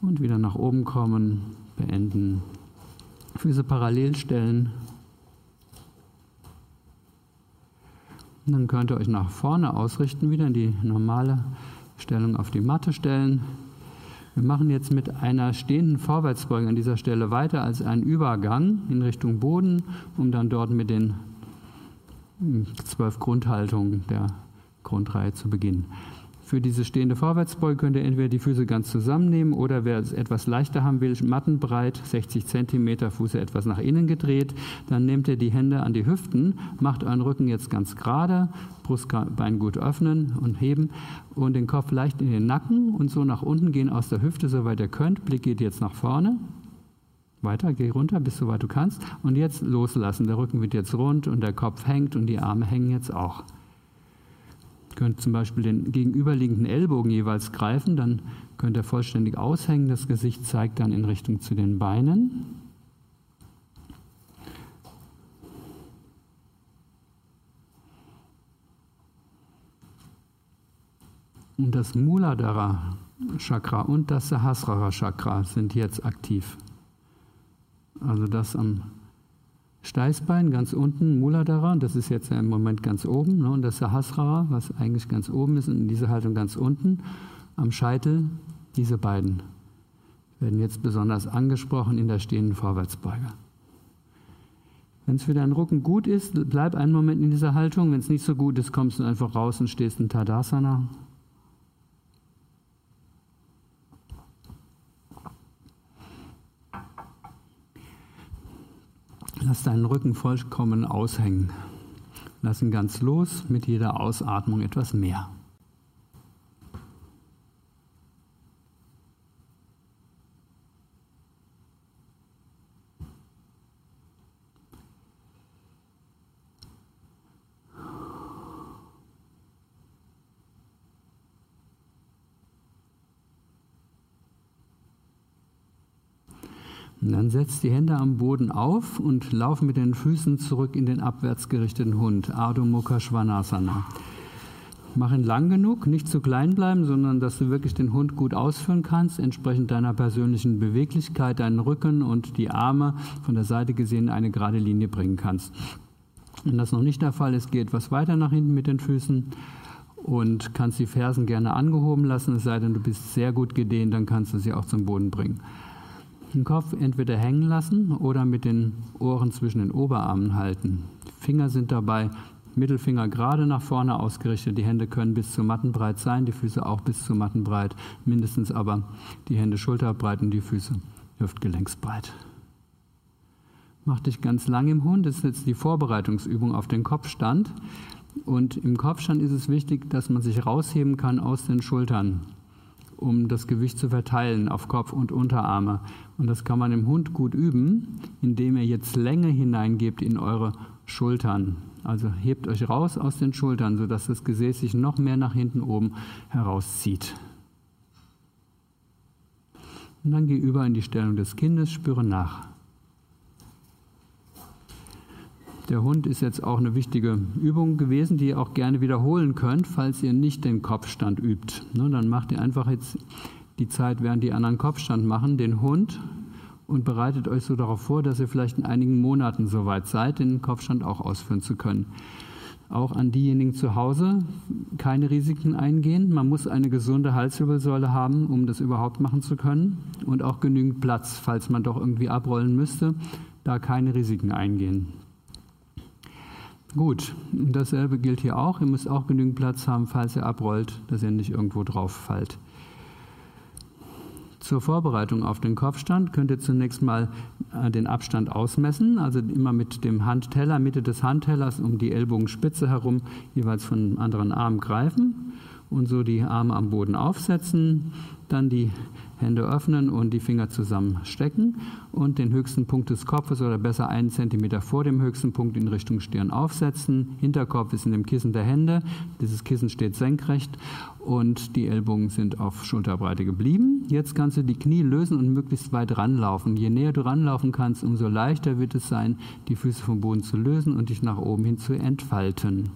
S2: Und wieder nach oben kommen, beenden. Füße parallel stellen. Dann könnt ihr euch nach vorne ausrichten, wieder in die normale Stellung auf die Matte stellen. Wir machen jetzt mit einer stehenden Vorwärtsbeugung an dieser Stelle weiter als einen Übergang in Richtung Boden, um dann dort mit den hm, zwölf Grundhaltungen der Grundreihe zu beginnen. Für diese stehende Vorwärtsbeuge könnt ihr entweder die Füße ganz zusammennehmen oder wer es etwas leichter haben will, mattenbreit, 60 cm, Fuße etwas nach innen gedreht. Dann nehmt ihr die Hände an die Hüften, macht euren Rücken jetzt ganz gerade, Brustbein gut öffnen und heben und den Kopf leicht in den Nacken und so nach unten gehen aus der Hüfte, soweit ihr könnt. Blick geht jetzt nach vorne. Weiter, geh runter, bis so weit du kannst. Und jetzt loslassen. Der Rücken wird jetzt rund und der Kopf hängt und die Arme hängen jetzt auch könnt zum Beispiel den gegenüberliegenden Ellbogen jeweils greifen, dann könnt ihr vollständig aushängen. Das Gesicht zeigt dann in Richtung zu den Beinen. Und das Muladhara Chakra und das Sahasrara Chakra sind jetzt aktiv. Also das am Steißbein ganz unten, Muladhara, das ist jetzt im Moment ganz oben, ne, und das Sahasrara, was eigentlich ganz oben ist, und in dieser Haltung ganz unten, am Scheitel, diese beiden werden jetzt besonders angesprochen in der stehenden Vorwärtsbeuge. Wenn es für deinen Rücken gut ist, bleib einen Moment in dieser Haltung. Wenn es nicht so gut ist, kommst du einfach raus und stehst in Tadasana. Lass deinen Rücken vollkommen aushängen. Lass ihn ganz los, mit jeder Ausatmung etwas mehr. Und dann setzt die Hände am Boden auf und lauf mit den Füßen zurück in den abwärts gerichteten Hund, Adho Mukha Svanasana. Mach ihn lang genug, nicht zu klein bleiben, sondern dass du wirklich den Hund gut ausführen kannst, entsprechend deiner persönlichen Beweglichkeit, deinen Rücken und die Arme von der Seite gesehen in eine gerade Linie bringen kannst. Wenn das noch nicht der Fall ist, geh etwas weiter nach hinten mit den Füßen und kannst die Fersen gerne angehoben lassen, es sei denn, du bist sehr gut gedehnt, dann kannst du sie auch zum Boden bringen den Kopf entweder hängen lassen oder mit den Ohren zwischen den Oberarmen halten. Die Finger sind dabei Mittelfinger gerade nach vorne ausgerichtet. Die Hände können bis zur Mattenbreit sein, die Füße auch bis zur Mattenbreit, mindestens aber die Hände schulterbreit und die Füße hüftgelenksbreit. Mach dich ganz lang im Hund. Das ist jetzt die Vorbereitungsübung auf den Kopfstand. Und im Kopfstand ist es wichtig, dass man sich rausheben kann aus den Schultern um das Gewicht zu verteilen auf Kopf und Unterarme. Und das kann man im Hund gut üben, indem ihr jetzt Länge hineingebt in eure Schultern. Also hebt euch raus aus den Schultern, sodass das Gesäß sich noch mehr nach hinten oben herauszieht. Und dann geh über in die Stellung des Kindes, spüre nach. Der Hund ist jetzt auch eine wichtige Übung gewesen, die ihr auch gerne wiederholen könnt, falls ihr nicht den Kopfstand übt. Ne, dann macht ihr einfach jetzt die Zeit, während die anderen Kopfstand machen, den Hund und bereitet euch so darauf vor, dass ihr vielleicht in einigen Monaten soweit seid, den Kopfstand auch ausführen zu können. Auch an diejenigen zu Hause keine Risiken eingehen. Man muss eine gesunde Halswirbelsäule haben, um das überhaupt machen zu können. Und auch genügend Platz, falls man doch irgendwie abrollen müsste, da keine Risiken eingehen. Gut, dasselbe gilt hier auch. Ihr müsst auch genügend Platz haben, falls ihr abrollt, dass ihr nicht irgendwo drauf fallt. Zur Vorbereitung auf den Kopfstand. Könnt ihr zunächst mal äh, den Abstand ausmessen, also immer mit dem Handteller, Mitte des Handtellers um die Ellbogenspitze herum jeweils von anderen Arm greifen und so die Arme am Boden aufsetzen, dann die Hände öffnen und die Finger zusammenstecken und den höchsten Punkt des Kopfes oder besser einen Zentimeter vor dem höchsten Punkt in Richtung Stirn aufsetzen. Hinterkopf ist in dem Kissen der Hände. Dieses Kissen steht senkrecht und die Ellbogen sind auf Schulterbreite geblieben. Jetzt kannst du die Knie lösen und möglichst weit ranlaufen. Je näher du ranlaufen kannst, umso leichter wird es sein, die Füße vom Boden zu lösen und dich nach oben hin zu entfalten.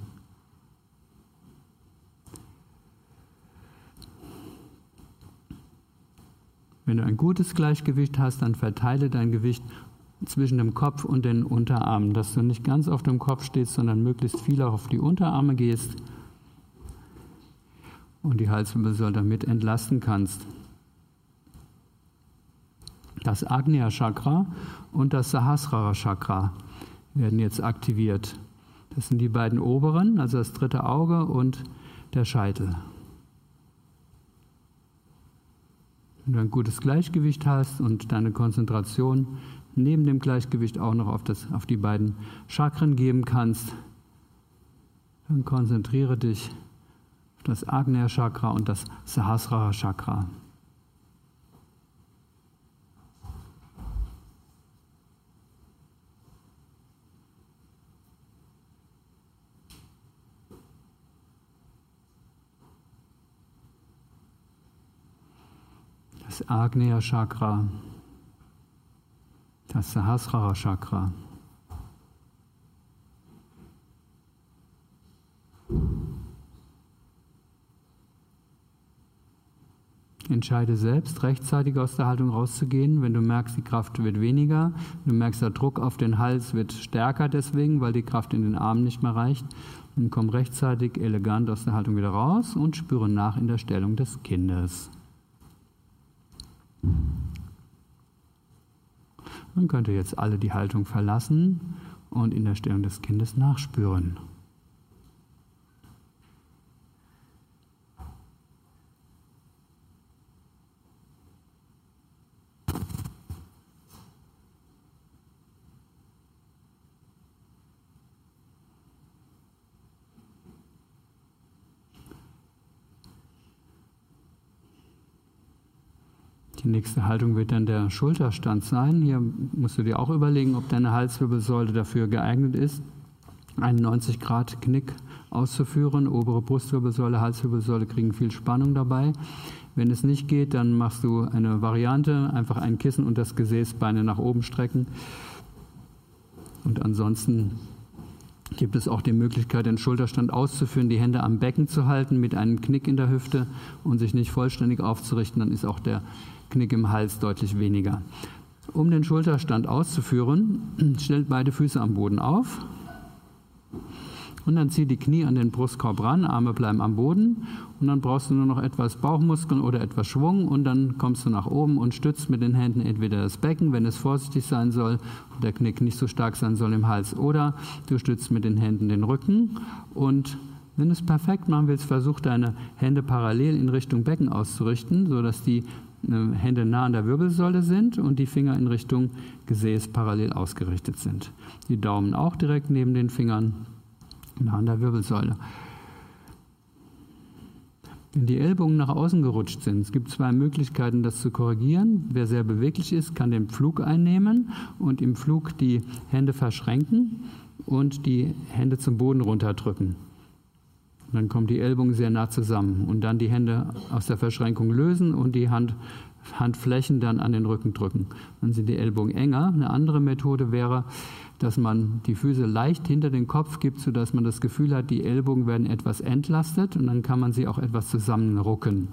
S2: Wenn du ein gutes Gleichgewicht hast, dann verteile dein Gewicht zwischen dem Kopf und den Unterarmen, dass du nicht ganz auf dem Kopf stehst, sondern möglichst viel auch auf die Unterarme gehst und die Halswirbelsäule damit entlasten kannst. Das Agnya Chakra und das Sahasrara Chakra werden jetzt aktiviert. Das sind die beiden oberen, also das dritte Auge und der Scheitel. Wenn du ein gutes Gleichgewicht hast und deine Konzentration neben dem Gleichgewicht auch noch auf, das, auf die beiden Chakren geben kannst, dann konzentriere dich auf das Agnya Chakra und das Sahasrara Chakra. Das Agnya Chakra, das Sahasrara Chakra. Entscheide selbst, rechtzeitig aus der Haltung rauszugehen, wenn du merkst, die Kraft wird weniger, du merkst, der Druck auf den Hals wird stärker deswegen, weil die Kraft in den Armen nicht mehr reicht. Dann komm rechtzeitig elegant aus der Haltung wieder raus und spüre nach in der Stellung des Kindes. Man könnte jetzt alle die Haltung verlassen und in der Stellung des Kindes nachspüren. Die nächste Haltung wird dann der Schulterstand sein. Hier musst du dir auch überlegen, ob deine Halswirbelsäule dafür geeignet ist, einen 90 Grad Knick auszuführen. Obere Brustwirbelsäule, Halswirbelsäule kriegen viel Spannung dabei. Wenn es nicht geht, dann machst du eine Variante, einfach ein Kissen und das Gesäß, Beine nach oben strecken. Und ansonsten gibt es auch die Möglichkeit, den Schulterstand auszuführen, die Hände am Becken zu halten mit einem Knick in der Hüfte und sich nicht vollständig aufzurichten. Dann ist auch der Knick im Hals deutlich weniger. Um den Schulterstand auszuführen, stellt beide Füße am Boden auf. Und dann zieh die Knie an den Brustkorb ran, Arme bleiben am Boden. Und dann brauchst du nur noch etwas Bauchmuskeln oder etwas Schwung. Und dann kommst du nach oben und stützt mit den Händen entweder das Becken, wenn es vorsichtig sein soll und der Knick nicht so stark sein soll im Hals. Oder du stützt mit den Händen den Rücken. Und wenn du es perfekt machen willst, versuch deine Hände parallel in Richtung Becken auszurichten, sodass die Hände nah an der Wirbelsäule sind und die Finger in Richtung Gesäß parallel ausgerichtet sind. Die Daumen auch direkt neben den Fingern nah an der Wirbelsäule. Wenn die Ellbogen nach außen gerutscht sind, es gibt zwei Möglichkeiten, das zu korrigieren. Wer sehr beweglich ist, kann den Flug einnehmen und im Flug die Hände verschränken und die Hände zum Boden runterdrücken. Dann kommen die Ellbogen sehr nah zusammen und dann die Hände aus der Verschränkung lösen und die Hand, Handflächen dann an den Rücken drücken. Dann sind die Ellbogen enger. Eine andere Methode wäre, dass man die Füße leicht hinter den Kopf gibt, sodass man das Gefühl hat, die Ellbogen werden etwas entlastet und dann kann man sie auch etwas zusammenrucken.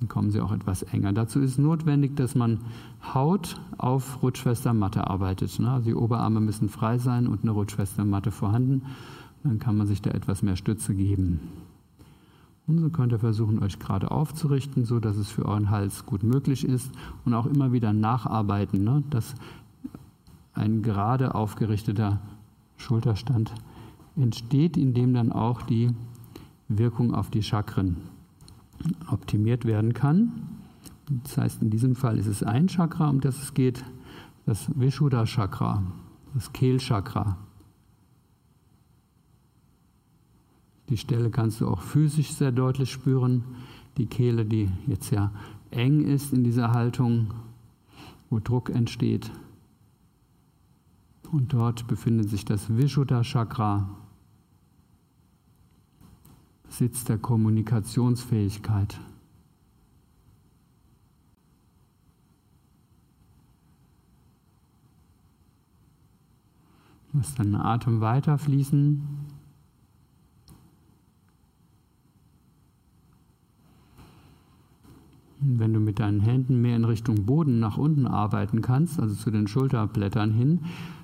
S2: Dann kommen sie auch etwas enger. Dazu ist notwendig, dass man Haut auf rutschfester Matte arbeitet. Ne? Also die Oberarme müssen frei sein und eine rutschfeste Matte vorhanden. Dann kann man sich da etwas mehr Stütze geben. Und so könnt ihr versuchen, euch gerade aufzurichten, so dass es für euren Hals gut möglich ist und auch immer wieder nacharbeiten, ne? dass ein gerade aufgerichteter Schulterstand entsteht, indem dann auch die Wirkung auf die Chakren optimiert werden kann. Das heißt, in diesem Fall ist es ein Chakra, um das es geht, das Vishuddha Chakra, das Kehlchakra. Die Stelle kannst du auch physisch sehr deutlich spüren. Die Kehle, die jetzt ja eng ist in dieser Haltung, wo Druck entsteht. Und dort befindet sich das Vishuddha Chakra, Sitz der Kommunikationsfähigkeit. Lass deinen Atem weiterfließen. Wenn du mit deinen Händen mehr in Richtung Boden nach unten arbeiten kannst, also zu den Schulterblättern hin,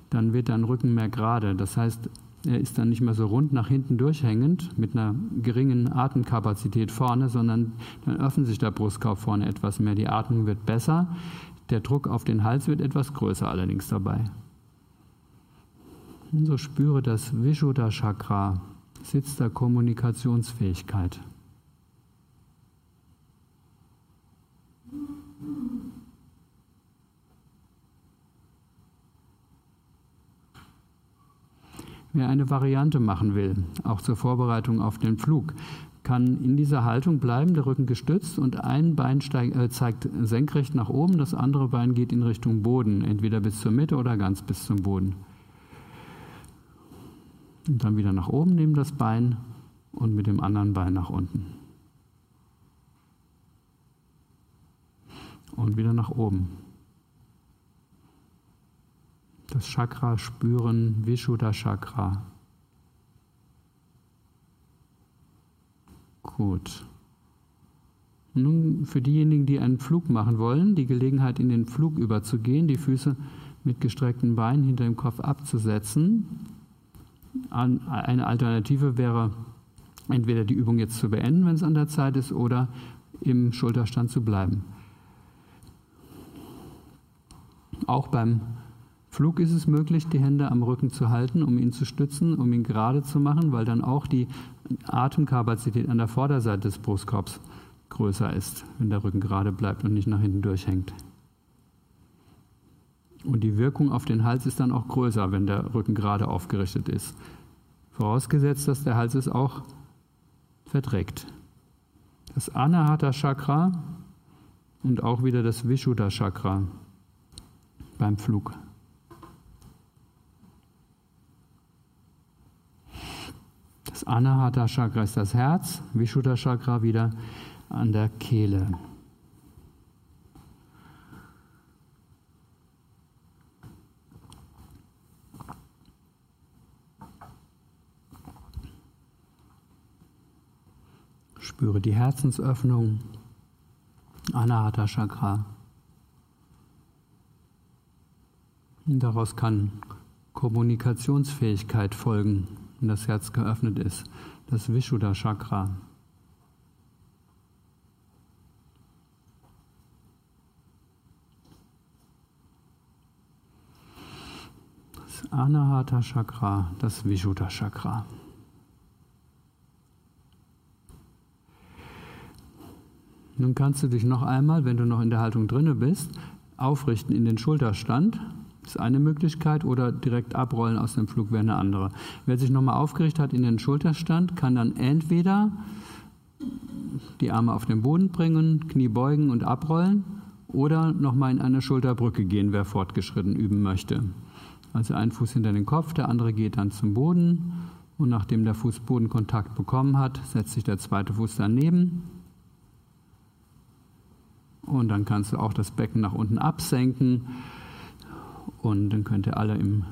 S2: dann wird dein Rücken mehr gerade. Das heißt, er ist dann nicht mehr so rund nach hinten durchhängend mit einer geringen Atemkapazität vorne, sondern dann öffnet sich der Brustkorb vorne etwas mehr. Die Atmung wird besser, der Druck auf den Hals wird etwas größer allerdings dabei. Und so spüre das Vishuddha Chakra, Sitz der Kommunikationsfähigkeit. Wer eine Variante machen will, auch zur Vorbereitung auf den Flug, kann in dieser Haltung bleiben, der Rücken gestützt und ein Bein steigt, äh, zeigt senkrecht nach oben, das andere Bein geht in Richtung Boden, entweder bis zur Mitte oder ganz bis zum Boden. Und dann wieder nach oben nehmen das Bein und mit dem anderen Bein nach unten. Und wieder nach oben. Das Chakra spüren, Vishuddha Chakra. Gut. Nun für diejenigen, die einen Flug machen wollen, die Gelegenheit in den Flug überzugehen, die Füße mit gestreckten Beinen hinter dem Kopf abzusetzen. Eine Alternative wäre entweder die Übung jetzt zu beenden, wenn es an der Zeit ist, oder im Schulterstand zu bleiben. Auch beim Flug ist es möglich, die Hände am Rücken zu halten, um ihn zu stützen, um ihn gerade zu machen, weil dann auch die Atemkapazität an der Vorderseite des Brustkorbs größer ist, wenn der Rücken gerade bleibt und nicht nach hinten durchhängt. Und die Wirkung auf den Hals ist dann auch größer, wenn der Rücken gerade aufgerichtet ist. Vorausgesetzt, dass der Hals es auch verträgt. Das Anahata Chakra und auch wieder das Vishuddha Chakra beim Flug. Das Anahata Chakra ist das Herz, Vishuddha Chakra wieder an der Kehle. Spüre die Herzensöffnung, Anahata Chakra. Daraus kann Kommunikationsfähigkeit folgen und das Herz geöffnet ist, das Vishuddha Chakra. Das Anahata Chakra, das Vishuddha Chakra. Nun kannst du dich noch einmal, wenn du noch in der Haltung drinne bist, aufrichten in den Schulterstand ist eine Möglichkeit oder direkt abrollen aus dem Flug wäre eine andere. Wer sich nochmal aufgerichtet hat in den Schulterstand, kann dann entweder die Arme auf den Boden bringen, Knie beugen und abrollen oder nochmal in eine Schulterbrücke gehen, wer fortgeschritten üben möchte. Also ein Fuß hinter den Kopf, der andere geht dann zum Boden und nachdem der Fuß Bodenkontakt bekommen hat, setzt sich der zweite Fuß daneben. Und dann kannst du auch das Becken nach unten absenken und dann könnt ihr alle im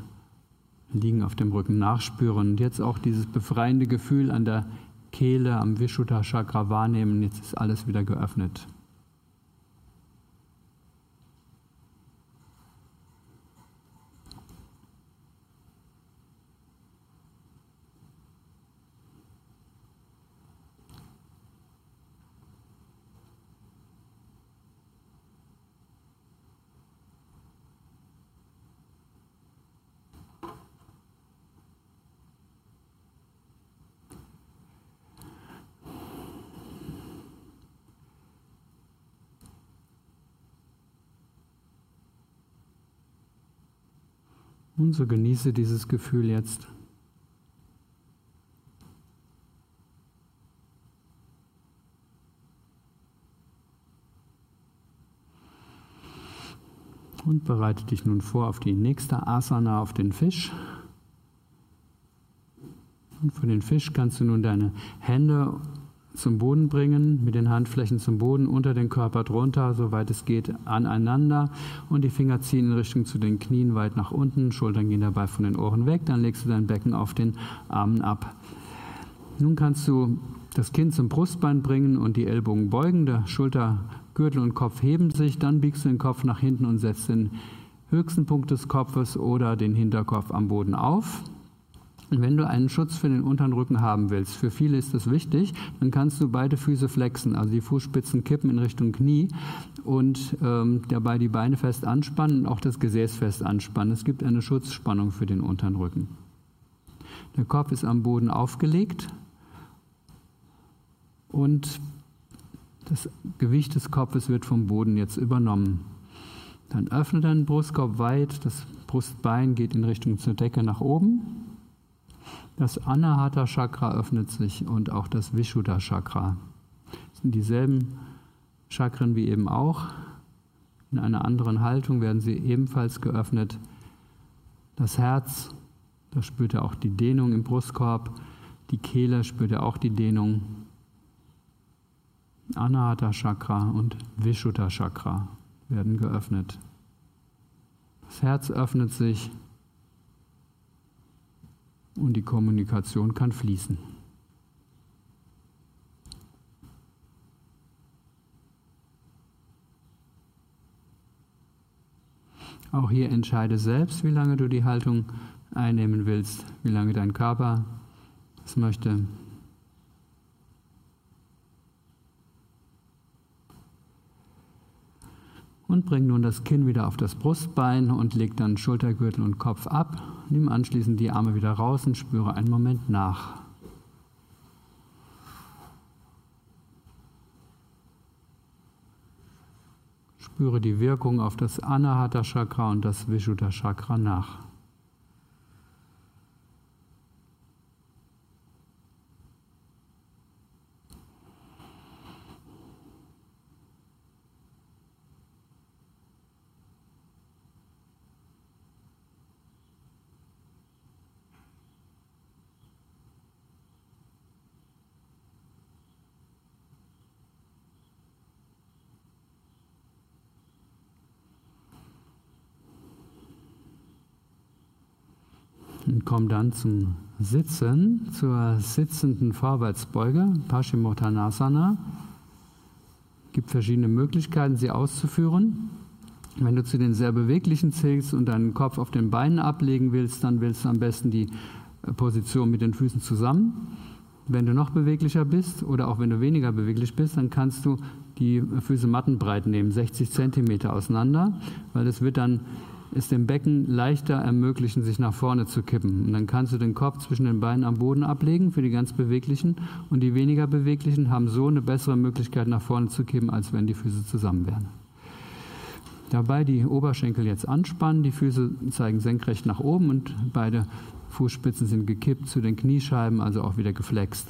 S2: Liegen auf dem Rücken nachspüren. Und jetzt auch dieses befreiende Gefühl an der Kehle, am Vishuddha Chakra wahrnehmen. Jetzt ist alles wieder geöffnet. So genieße dieses Gefühl jetzt. Und bereite dich nun vor auf die nächste Asana, auf den Fisch. Und für den Fisch kannst du nun deine Hände zum Boden bringen, mit den Handflächen zum Boden, unter den Körper drunter, soweit es geht, aneinander und die Finger ziehen in Richtung zu den Knien weit nach unten, Schultern gehen dabei von den Ohren weg, dann legst du dein Becken auf den Armen ab. Nun kannst du das Kinn zum Brustbein bringen und die Ellbogen beugen, der Schultergürtel und Kopf heben sich, dann biegst du den Kopf nach hinten und setzt den höchsten Punkt des Kopfes oder den Hinterkopf am Boden auf. Wenn du einen Schutz für den unteren Rücken haben willst, für viele ist das wichtig, dann kannst du beide Füße flexen, also die Fußspitzen kippen in Richtung Knie und ähm, dabei die Beine fest anspannen und auch das Gesäß fest anspannen. Es gibt eine Schutzspannung für den unteren Rücken. Der Kopf ist am Boden aufgelegt und das Gewicht des Kopfes wird vom Boden jetzt übernommen. Dann öffne deinen Brustkorb weit, das Brustbein geht in Richtung zur Decke nach oben. Das Anahata Chakra öffnet sich und auch das Vishuddha Chakra. Das sind dieselben Chakren wie eben auch. In einer anderen Haltung werden sie ebenfalls geöffnet. Das Herz, da spürt er auch die Dehnung im Brustkorb. Die Kehle spürt er auch die Dehnung. Anahata Chakra und Vishuddha Chakra werden geöffnet. Das Herz öffnet sich und die Kommunikation kann fließen. Auch hier entscheide selbst, wie lange du die Haltung einnehmen willst, wie lange dein Körper es möchte. Und bring nun das Kinn wieder auf das Brustbein und leg dann Schultergürtel und Kopf ab. Nimm anschließend die Arme wieder raus und spüre einen Moment nach. Spüre die Wirkung auf das Anahata Chakra und das Vishuddha Chakra nach. Und komm dann zum Sitzen, zur sitzenden Vorwärtsbeuge, Paschimottanasana. Es gibt verschiedene Möglichkeiten, sie auszuführen. Wenn du zu den sehr beweglichen zählst und deinen Kopf auf den Beinen ablegen willst, dann willst du am besten die Position mit den Füßen zusammen. Wenn du noch beweglicher bist oder auch wenn du weniger beweglich bist, dann kannst du die Füße mattenbreit nehmen, 60 Zentimeter auseinander, weil das wird dann es dem Becken leichter ermöglichen, sich nach vorne zu kippen. Und dann kannst du den Kopf zwischen den Beinen am Boden ablegen für die ganz beweglichen und die weniger beweglichen haben so eine bessere Möglichkeit nach vorne zu kippen, als wenn die Füße zusammen wären. Dabei die Oberschenkel jetzt anspannen, die Füße zeigen senkrecht nach oben und beide Fußspitzen sind gekippt zu den Kniescheiben, also auch wieder geflext.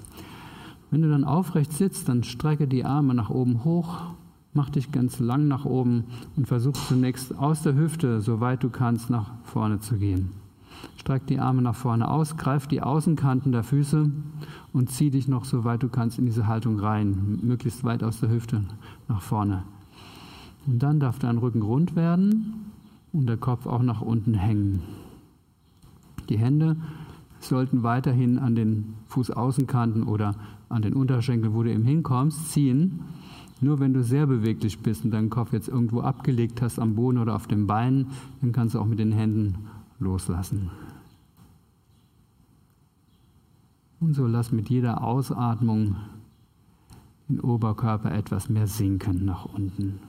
S2: Wenn du dann aufrecht sitzt, dann strecke die Arme nach oben hoch Mach dich ganz lang nach oben und versuch zunächst aus der Hüfte, soweit du kannst, nach vorne zu gehen. Streck die Arme nach vorne aus, greif die Außenkanten der Füße und zieh dich noch, soweit du kannst, in diese Haltung rein, möglichst weit aus der Hüfte nach vorne. Und dann darf dein Rücken rund werden und der Kopf auch nach unten hängen. Die Hände sollten weiterhin an den Fußaußenkanten oder an den Unterschenkeln, wo du eben hinkommst, ziehen nur wenn du sehr beweglich bist und deinen Kopf jetzt irgendwo abgelegt hast am Boden oder auf dem Bein, dann kannst du auch mit den Händen loslassen. Und so lass mit jeder Ausatmung den Oberkörper etwas mehr sinken nach unten.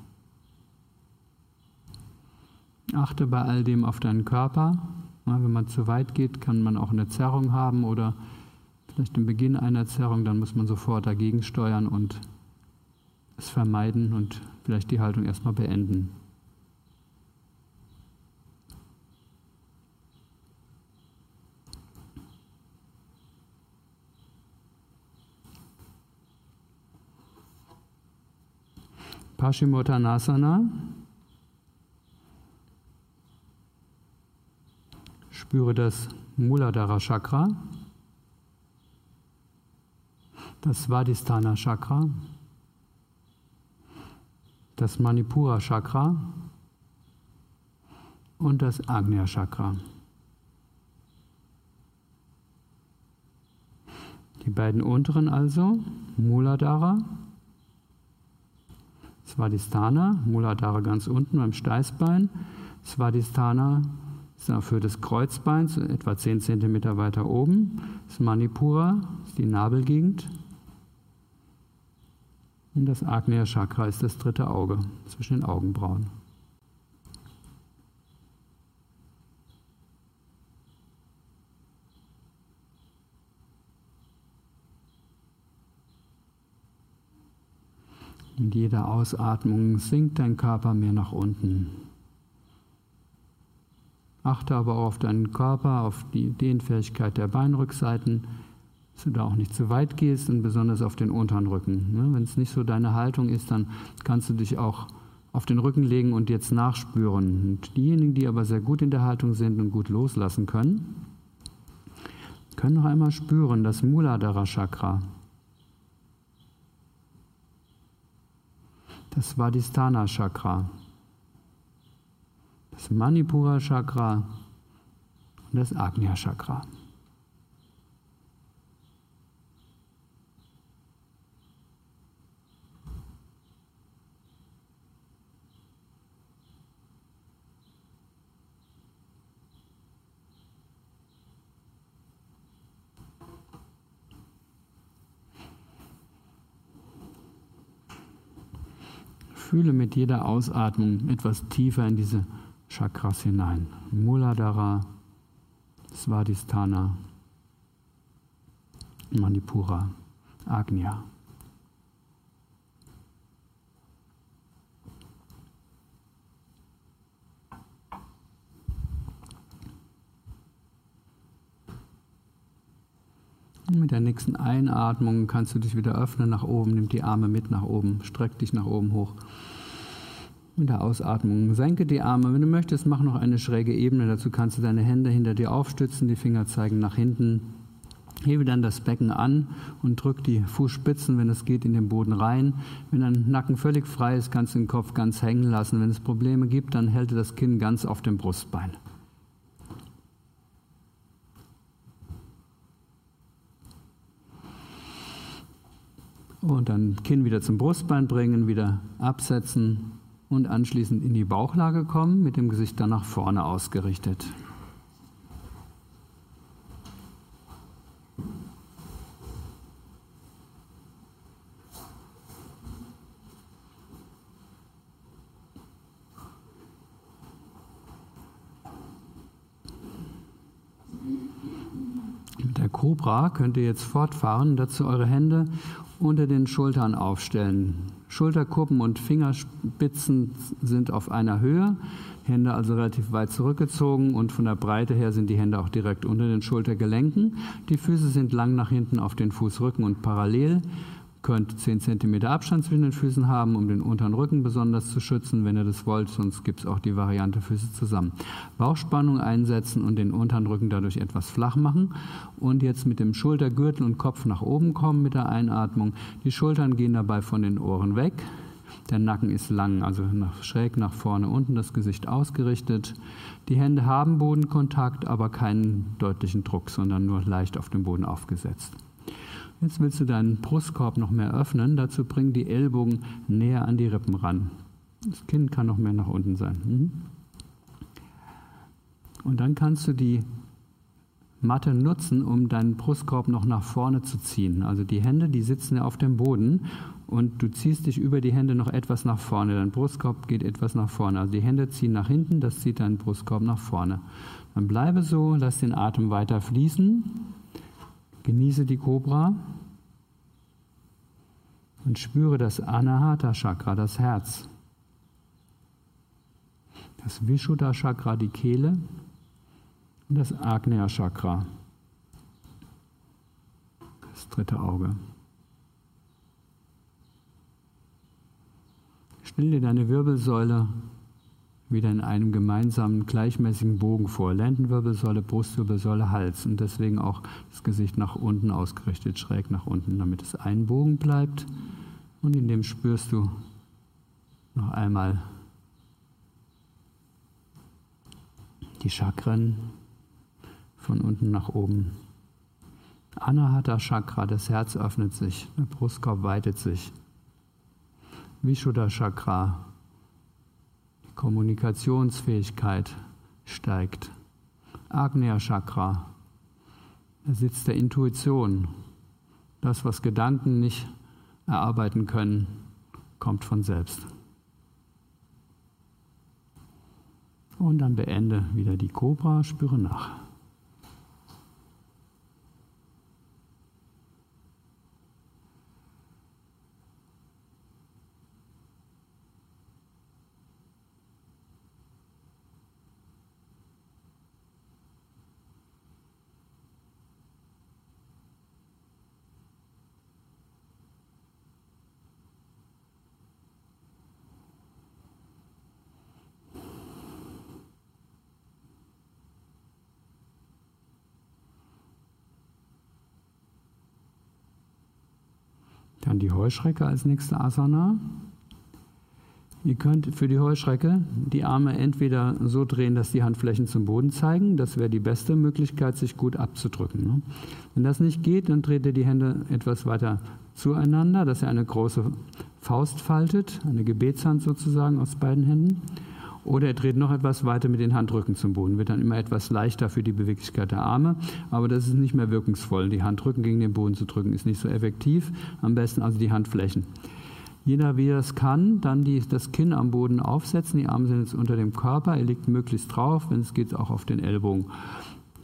S2: Achte bei all dem auf deinen Körper. wenn man zu weit geht, kann man auch eine Zerrung haben oder vielleicht den Beginn einer Zerrung, dann muss man sofort dagegen steuern und es vermeiden und vielleicht die Haltung erstmal beenden. Paschimottanasana. Spüre das Muladhara Chakra, das Svadhisthana Chakra das Manipura Chakra und das Agnya Chakra. Die beiden unteren also, Muladhara, Svadhisthana, Muladhara ganz unten beim Steißbein, Svadhisthana ist für das Kreuzbein, etwa 10 cm weiter oben. Das Manipura ist die Nabelgegend. Und das Agnya Chakra ist das dritte Auge zwischen den Augenbrauen. Mit jeder Ausatmung sinkt dein Körper mehr nach unten. Achte aber auch auf deinen Körper, auf die Dehnfähigkeit der Beinrückseiten, dass du da auch nicht zu weit gehst und besonders auf den unteren Rücken. Ne? Wenn es nicht so deine Haltung ist, dann kannst du dich auch auf den Rücken legen und jetzt nachspüren. Und diejenigen, die aber sehr gut in der Haltung sind und gut loslassen können, können noch einmal spüren, das Muladhara Chakra. Das Vadhisthana Chakra, das Manipura Chakra und das Agnya Chakra. Fühle mit jeder Ausatmung etwas tiefer in diese Chakras hinein. Muladhara, Svadhisthana, Manipura, Agnya. Mit der nächsten Einatmung kannst du dich wieder öffnen nach oben, nimm die Arme mit nach oben, streck dich nach oben hoch. Mit der Ausatmung senke die Arme. Wenn du möchtest, mach noch eine schräge Ebene. Dazu kannst du deine Hände hinter dir aufstützen, die Finger zeigen nach hinten. Hebe dann das Becken an und drück die Fußspitzen, wenn es geht, in den Boden rein. Wenn dein Nacken völlig frei ist, kannst du den Kopf ganz hängen lassen. Wenn es Probleme gibt, dann hält das Kinn ganz auf dem Brustbein. Und dann Kinn wieder zum Brustbein bringen, wieder absetzen und anschließend in die Bauchlage kommen, mit dem Gesicht dann nach vorne ausgerichtet. Mit der Cobra könnt ihr jetzt fortfahren, dazu eure Hände unter den Schultern aufstellen. Schulterkuppen und Fingerspitzen sind auf einer Höhe, Hände also relativ weit zurückgezogen und von der Breite her sind die Hände auch direkt unter den Schultergelenken. Die Füße sind lang nach hinten auf den Fußrücken und parallel könnt 10 cm Abstand zwischen den Füßen haben, um den unteren Rücken besonders zu schützen, wenn ihr das wollt. Sonst gibt es auch die Variante Füße zusammen. Bauchspannung einsetzen und den unteren Rücken dadurch etwas flach machen. Und jetzt mit dem Schultergürtel und Kopf nach oben kommen mit der Einatmung. Die Schultern gehen dabei von den Ohren weg. Der Nacken ist lang, also nach, schräg nach vorne unten, das Gesicht ausgerichtet. Die Hände haben Bodenkontakt, aber keinen deutlichen Druck, sondern nur leicht auf dem Boden aufgesetzt. Jetzt willst du deinen Brustkorb noch mehr öffnen. Dazu bring die Ellbogen näher an die Rippen ran. Das Kinn kann noch mehr nach unten sein. Mhm. Und dann kannst du die Matte nutzen, um deinen Brustkorb noch nach vorne zu ziehen. Also die Hände, die sitzen ja auf dem Boden und du ziehst dich über die Hände noch etwas nach vorne. Dein Brustkorb geht etwas nach vorne. Also die Hände ziehen nach hinten, das zieht deinen Brustkorb nach vorne. Dann bleibe so, lass den Atem weiter fließen. Genieße die Cobra und spüre das Anahata Chakra, das Herz. Das Vishuddha Chakra, die Kehle und das Agnya Chakra, das dritte Auge. Stell dir deine Wirbelsäule wieder in einem gemeinsamen gleichmäßigen Bogen vor. Lendenwirbelsäule, Brustwirbelsäule, Hals und deswegen auch das Gesicht nach unten ausgerichtet, schräg nach unten, damit es ein Bogen bleibt. Und in dem spürst du noch einmal die Chakren von unten nach oben. Anahata Chakra, das Herz öffnet sich, der Brustkorb weitet sich. Vishuddha Chakra, Kommunikationsfähigkeit steigt. Agnya Chakra, der Sitz der Intuition. Das, was Gedanken nicht erarbeiten können, kommt von selbst. Und dann beende wieder die Cobra, spüre nach. Die Heuschrecke als nächste Asana. Ihr könnt für die Heuschrecke die Arme entweder so drehen, dass die Handflächen zum Boden zeigen. Das wäre die beste Möglichkeit, sich gut abzudrücken. Ne? Wenn das nicht geht, dann dreht ihr die Hände etwas weiter zueinander, dass ihr eine große Faust faltet, eine Gebetshand sozusagen aus beiden Händen. Oder er dreht noch etwas weiter mit den Handrücken zum Boden. Wird dann immer etwas leichter für die Beweglichkeit der Arme, aber das ist nicht mehr wirkungsvoll. Die Handrücken gegen den Boden zu drücken ist nicht so effektiv. Am besten also die Handflächen. Jeder, wie er es kann, dann die, das Kinn am Boden aufsetzen. Die Arme sind jetzt unter dem Körper. Er liegt möglichst drauf, wenn es geht, auch auf den Ellbogen.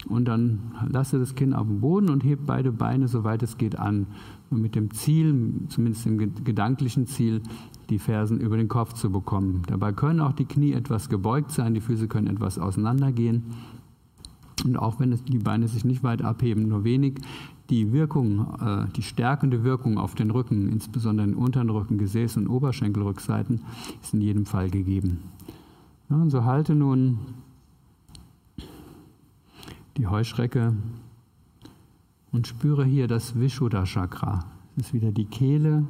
S2: Und dann lasse das Kinn auf dem Boden und hebt beide Beine, soweit es geht, an. Mit dem Ziel, zumindest dem gedanklichen Ziel, die Fersen über den Kopf zu bekommen. Dabei können auch die Knie etwas gebeugt sein, die Füße können etwas auseinandergehen. Und auch wenn die Beine sich nicht weit abheben, nur wenig, die Wirkung, äh, die stärkende Wirkung auf den Rücken, insbesondere den unteren Rücken, Gesäß- und Oberschenkelrückseiten, ist in jedem Fall gegeben. Und so halte nun die Heuschrecke und spüre hier das Vishuddha Chakra. Das ist wieder die Kehle,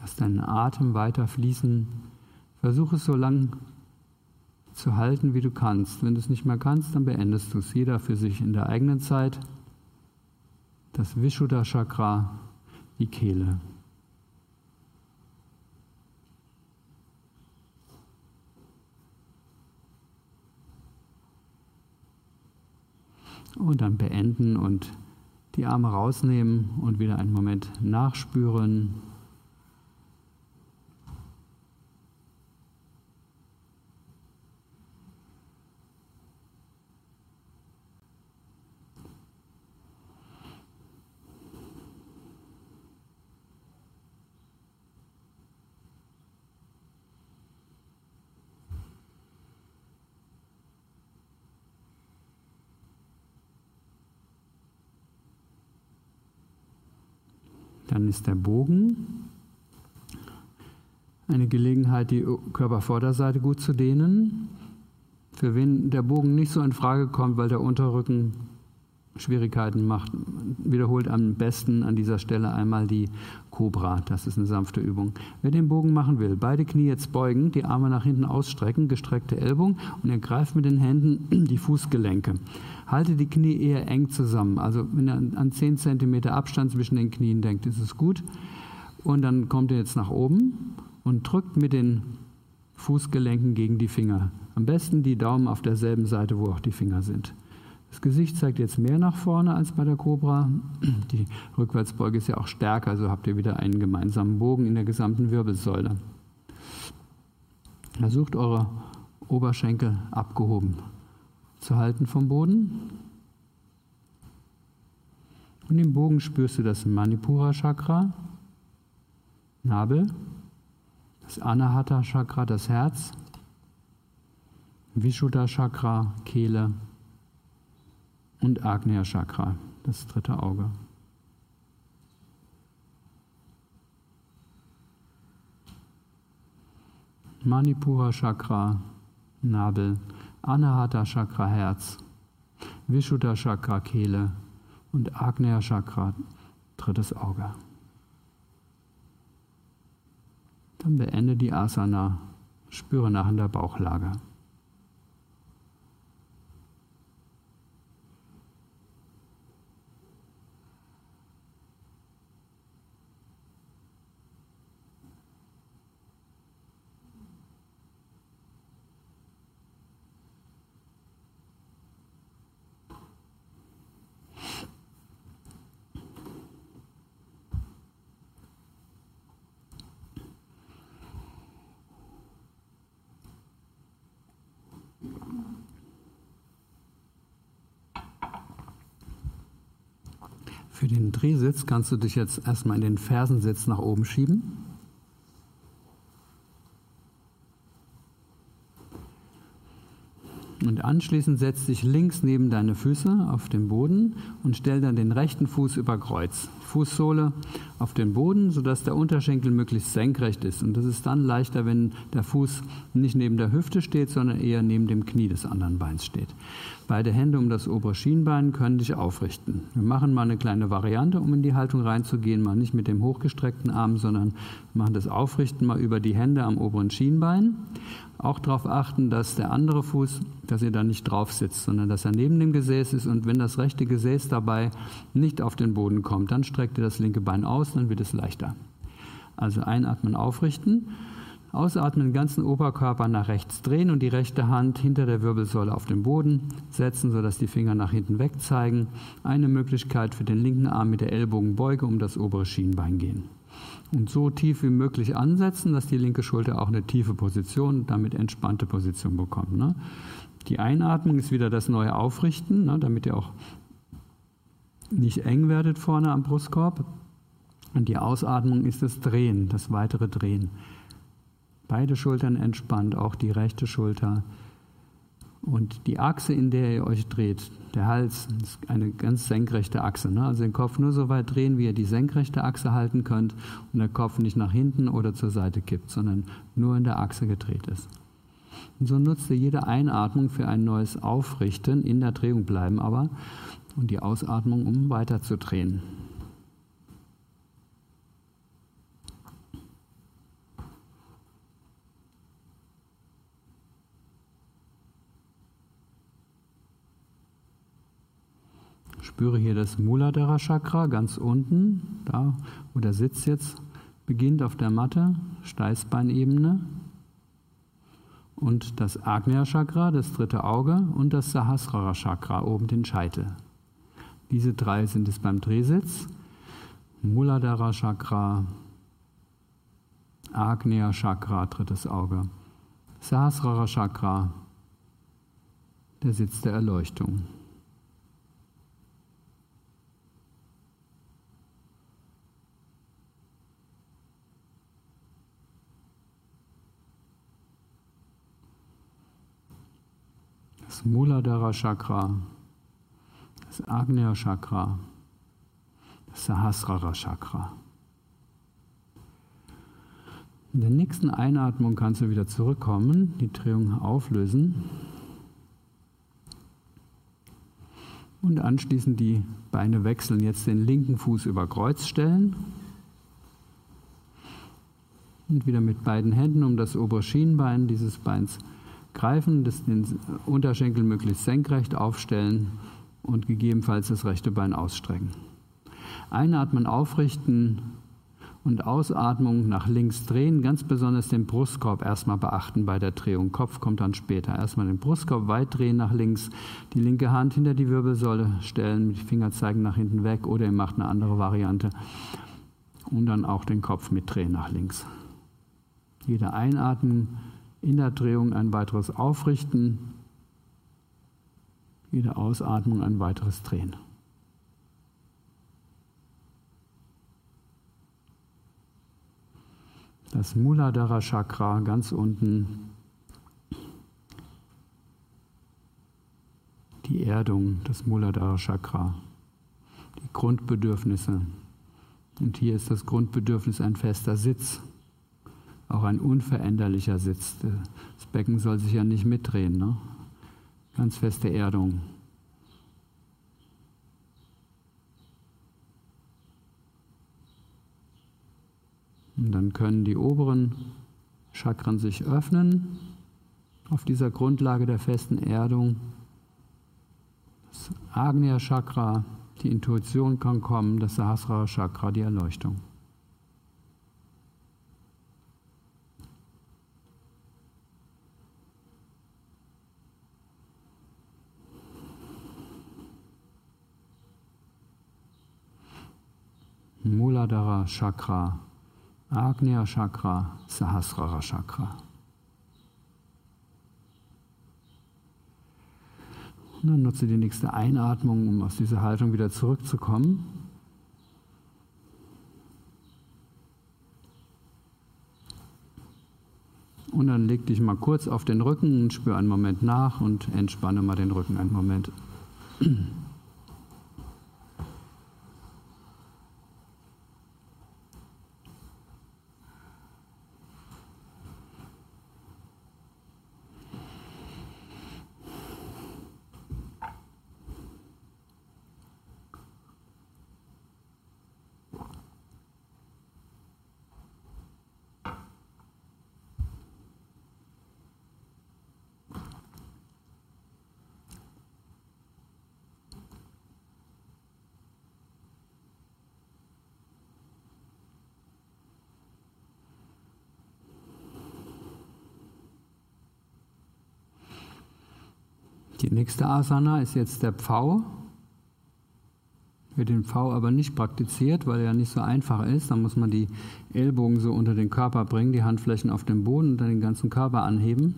S2: Lass deinen Atem weiter fließen. Versuch es so lang zu halten, wie du kannst. Wenn du es nicht mehr kannst, dann beendest du es. Jeder für sich in der eigenen Zeit. Das Vishuddha Chakra, die Kehle. Und dann beenden und die Arme rausnehmen und wieder einen Moment nachspüren. Dann ist der Bogen eine Gelegenheit, die Körpervorderseite gut zu dehnen. Für wen der Bogen nicht so in Frage kommt, weil der Unterrücken Schwierigkeiten macht, wiederholt am besten an dieser Stelle einmal die Cobra. Das ist eine sanfte Übung. Wer den Bogen machen will, beide Knie jetzt beugen, die Arme nach hinten ausstrecken, gestreckte Ellbogen und er greift mit den Händen die Fußgelenke. Halte die Knie eher eng zusammen. Also wenn er an 10 cm Abstand zwischen den Knien denkt, ist es gut. Und dann kommt er jetzt nach oben und drückt mit den Fußgelenken gegen die Finger. Am besten die Daumen auf derselben Seite, wo auch die Finger sind. Das Gesicht zeigt jetzt mehr nach vorne als bei der Cobra. Die Rückwärtsbeuge ist ja auch stärker, also habt ihr wieder einen gemeinsamen Bogen in der gesamten Wirbelsäule. Versucht eure Oberschenkel abgehoben zu halten vom Boden. Und im Bogen spürst du das Manipura Chakra, Nabel, das Anahata Chakra, das Herz, Vishuddha Chakra, Kehle und Agnya Chakra, das dritte Auge. Manipura Chakra, Nabel, Anahata Chakra, Herz, Vishuddha Chakra, Kehle und Agnya Chakra, drittes Auge. Dann beende die Asana, spüre nach in der Bauchlage. Für den Drehsitz kannst du dich jetzt erstmal in den Fersensitz nach oben schieben. Und anschließend setz dich links neben deine Füße auf den Boden und stell dann den rechten Fuß über Kreuz. Fußsohle auf den Boden, sodass der Unterschenkel möglichst senkrecht ist. Und das ist dann leichter, wenn der Fuß nicht neben der Hüfte steht, sondern eher neben dem Knie des anderen Beins steht. Beide Hände um das obere Schienbein können dich aufrichten. Wir machen mal eine kleine Variante, um in die Haltung reinzugehen, mal nicht mit dem hochgestreckten Arm, sondern machen das Aufrichten mal über die Hände am oberen Schienbein. Auch darauf achten, dass der andere Fuß, dass ihr da nicht drauf sitzt, sondern dass er neben dem Gesäß ist und wenn das rechte Gesäß dabei nicht auf den Boden kommt, dann streckt ihr das linke Bein aus, dann wird es leichter. Also einatmen, aufrichten Ausatmen, den ganzen Oberkörper nach rechts drehen und die rechte Hand hinter der Wirbelsäule auf den Boden setzen, sodass die Finger nach hinten weg zeigen. Eine Möglichkeit für den linken Arm mit der Ellbogenbeuge um das obere Schienbein gehen. Und so tief wie möglich ansetzen, dass die linke Schulter auch eine tiefe Position, damit entspannte Position bekommt. Ne? Die Einatmung ist wieder das neue Aufrichten, ne, damit ihr auch nicht eng werdet vorne am Brustkorb. Und die Ausatmung ist das Drehen, das weitere Drehen. Beide Schultern entspannt, auch die rechte Schulter. Und die Achse, in der ihr euch dreht, der Hals, ist eine ganz senkrechte Achse. Ne? Also den Kopf nur so weit drehen, wie ihr die senkrechte Achse halten könnt und der Kopf nicht nach hinten oder zur Seite kippt, sondern nur in der Achse gedreht ist. Und so nutzt ihr jede Einatmung für ein neues Aufrichten, in der Drehung bleiben aber und die Ausatmung, um weiter zu drehen. Spüre hier das Muladhara Chakra ganz unten, da wo der Sitz jetzt beginnt auf der Matte, Steißbeinebene. Und das Agnya Chakra, das dritte Auge, und das Sahasrara Chakra, oben den Scheitel. Diese drei sind es beim Drehsitz. Muladhara Chakra, Agnya Chakra, drittes Auge. Sahasrara Chakra, der Sitz der Erleuchtung. Das Muladhara Chakra, das Agnya Chakra, das Sahasrara Chakra. In der nächsten Einatmung kannst du wieder zurückkommen, die Drehung auflösen und anschließend die Beine wechseln. Jetzt den linken Fuß über Kreuz stellen und wieder mit beiden Händen um das obere Schienbein dieses Beins greifen, den Unterschenkel möglichst senkrecht aufstellen und gegebenenfalls das rechte Bein ausstrecken. Einatmen, aufrichten und Ausatmung nach links drehen, ganz besonders den Brustkorb erstmal beachten bei der Drehung. Kopf kommt dann später. Erstmal den Brustkorb weit drehen nach links, die linke Hand hinter die Wirbelsäule stellen, die Finger zeigen nach hinten weg oder ihr macht eine andere Variante und dann auch den Kopf mitdrehen nach links. Jede Einatmen in der Drehung ein weiteres Aufrichten, jede Ausatmung ein weiteres Drehen. Das Muladhara Chakra ganz unten, die Erdung, das Muladhara Chakra, die Grundbedürfnisse. Und hier ist das Grundbedürfnis ein fester Sitz, auch ein unveränderlicher Sitz. Das Becken soll sich ja nicht mitdrehen, ne? ganz feste Erdung. Und dann können die oberen Chakren sich öffnen auf dieser Grundlage der festen Erdung. Das Agnya Chakra, die Intuition kann kommen, das Sahasrara Chakra, die Erleuchtung. Muladhara Chakra, Agnya Chakra, Sahasrara Chakra. Und dann nutze die nächste Einatmung, um aus dieser Haltung wieder zurückzukommen. Und dann leg dich mal kurz auf den Rücken und spür einen Moment nach und entspanne mal den Rücken einen Moment. Nächste Asana ist jetzt der Pfau. Wird den Pfau aber nicht praktiziert, weil er nicht so einfach ist. Dann muss man die Ellbogen so unter den Körper bringen, die Handflächen auf den Boden und dann den ganzen Körper anheben.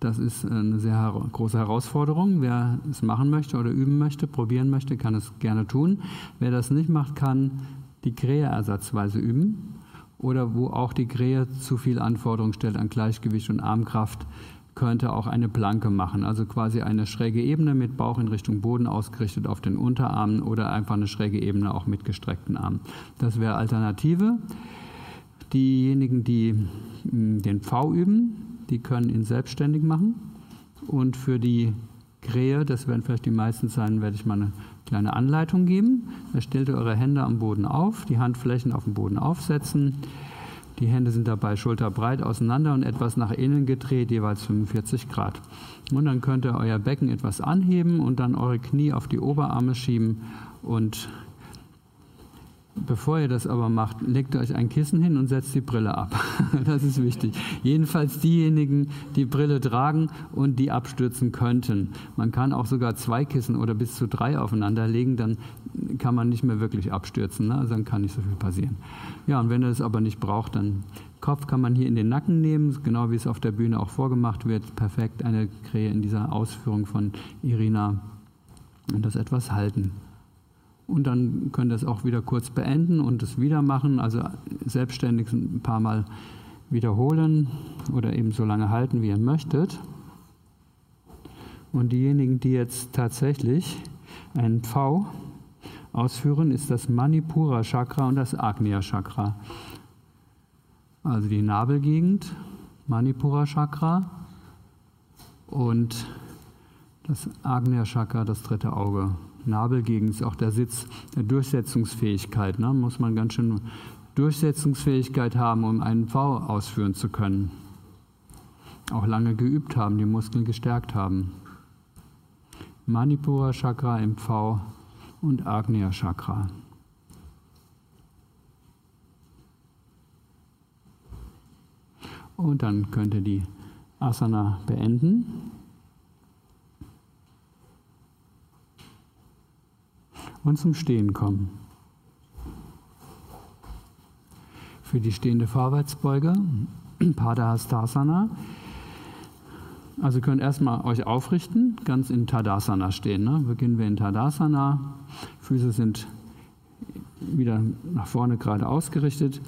S2: Das ist eine sehr große Herausforderung. Wer es machen möchte oder üben möchte, probieren möchte, kann es gerne tun. Wer das nicht macht, kann die Krähe ersatzweise üben oder wo auch die Krähe zu viel Anforderungen stellt an Gleichgewicht und Armkraft, könnte auch eine Planke machen, also quasi eine schräge Ebene mit Bauch in Richtung Boden ausgerichtet auf den Unterarmen oder einfach eine schräge Ebene auch mit gestreckten Armen. Das wäre Alternative. Diejenigen, die hm, den V üben, die können ihn selbstständig machen. Und für die Krähe, das werden vielleicht die meisten sein, werde ich mal eine kleine Anleitung geben. Da stellt ihr eure Hände am Boden auf, die Handflächen auf dem Boden aufsetzen die Hände sind dabei schulterbreit auseinander und etwas nach innen gedreht, jeweils 45 Grad. Und dann könnt ihr euer Becken etwas anheben und dann eure Knie auf die Oberarme schieben und Bevor ihr das aber macht, legt euch ein Kissen hin und setzt die Brille ab. Das ist wichtig. Jedenfalls diejenigen, die Brille tragen und die abstürzen könnten. Man kann auch sogar zwei Kissen oder bis zu drei aufeinander legen, dann kann man nicht mehr wirklich abstürzen. Ne? Also dann kann nicht so viel passieren. Ja, und wenn ihr das aber nicht braucht, dann Kopf kann man hier in den Nacken nehmen, genau wie es auf der Bühne auch vorgemacht wird. Perfekt eine Krähe in dieser Ausführung von Irina. Und das etwas halten. Und dann könnt ihr es auch wieder kurz beenden und es wieder machen, also selbstständig ein paar Mal wiederholen oder eben so lange halten, wie ihr möchtet. Und diejenigen, die jetzt tatsächlich einen V ausführen, ist das Manipura Chakra und das Agnya Chakra. Also die Nabelgegend, Manipura Chakra und das Agnya Chakra, das dritte Auge. Nabelgegend ist auch der Sitz der Durchsetzungsfähigkeit. Ne? Muss man ganz schön Durchsetzungsfähigkeit haben, um einen V ausführen zu können. Auch lange geübt haben, die Muskeln gestärkt haben. Manipura Chakra im V und Agnya Chakra. Und dann könnt ihr die Asana beenden. Und zum Stehen kommen. Für die stehende Vorwärtsbeuge, Padahastasana. Also könnt erstmal euch aufrichten, ganz in Tadasana stehen. Ne? Beginnen wir in Tadasana. Füße sind wieder nach vorne gerade ausgerichtet.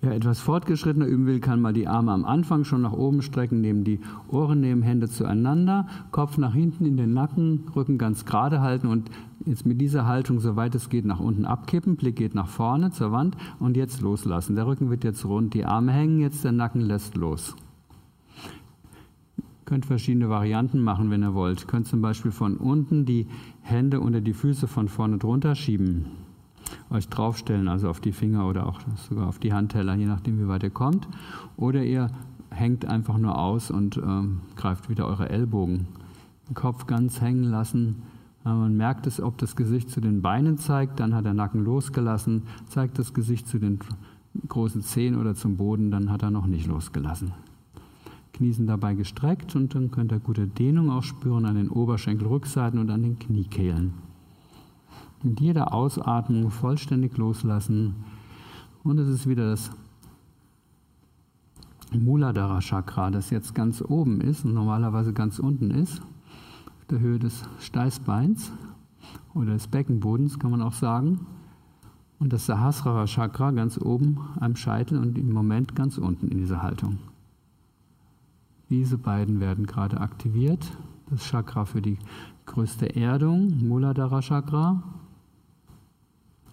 S2: Wer etwas fortgeschrittener üben will, kann mal die Arme am Anfang schon nach oben strecken, nehmen die Ohren, nehmen Hände zueinander, Kopf nach hinten in den Nacken, Rücken ganz gerade halten und jetzt mit dieser Haltung, soweit es geht, nach unten abkippen. Blick geht nach vorne zur Wand und jetzt loslassen. Der Rücken wird jetzt rund, die Arme hängen, jetzt der Nacken lässt los. Ihr könnt verschiedene Varianten machen, wenn ihr wollt. Ihr könnt zum Beispiel von unten die Hände unter die Füße von vorne drunter schieben euch draufstellen, also auf die Finger oder auch sogar auf die Handteller, je nachdem, wie weit ihr kommt. Oder ihr hängt einfach nur aus und ähm, greift wieder eure Ellbogen. Den Kopf ganz hängen lassen. Man merkt es, ob das Gesicht zu den Beinen zeigt, dann hat der Nacken losgelassen. Zeigt das Gesicht zu den großen Zehen oder zum Boden, dann hat er noch nicht losgelassen. Knie sind dabei gestreckt und dann könnt ihr gute Dehnung auch spüren an den Oberschenkelrückseiten und an den Kniekehlen. Mit jeder Ausatmung vollständig loslassen. Und es ist wieder das Muladhara Chakra, das jetzt ganz oben ist und normalerweise ganz unten ist, auf der Höhe des Steißbeins oder des Beckenbodens, kann man auch sagen. Und das Sahasrara Chakra ganz oben am Scheitel und im Moment ganz unten in dieser Haltung. Diese beiden werden gerade aktiviert. Das Chakra für die größte Erdung, Muladhara Chakra,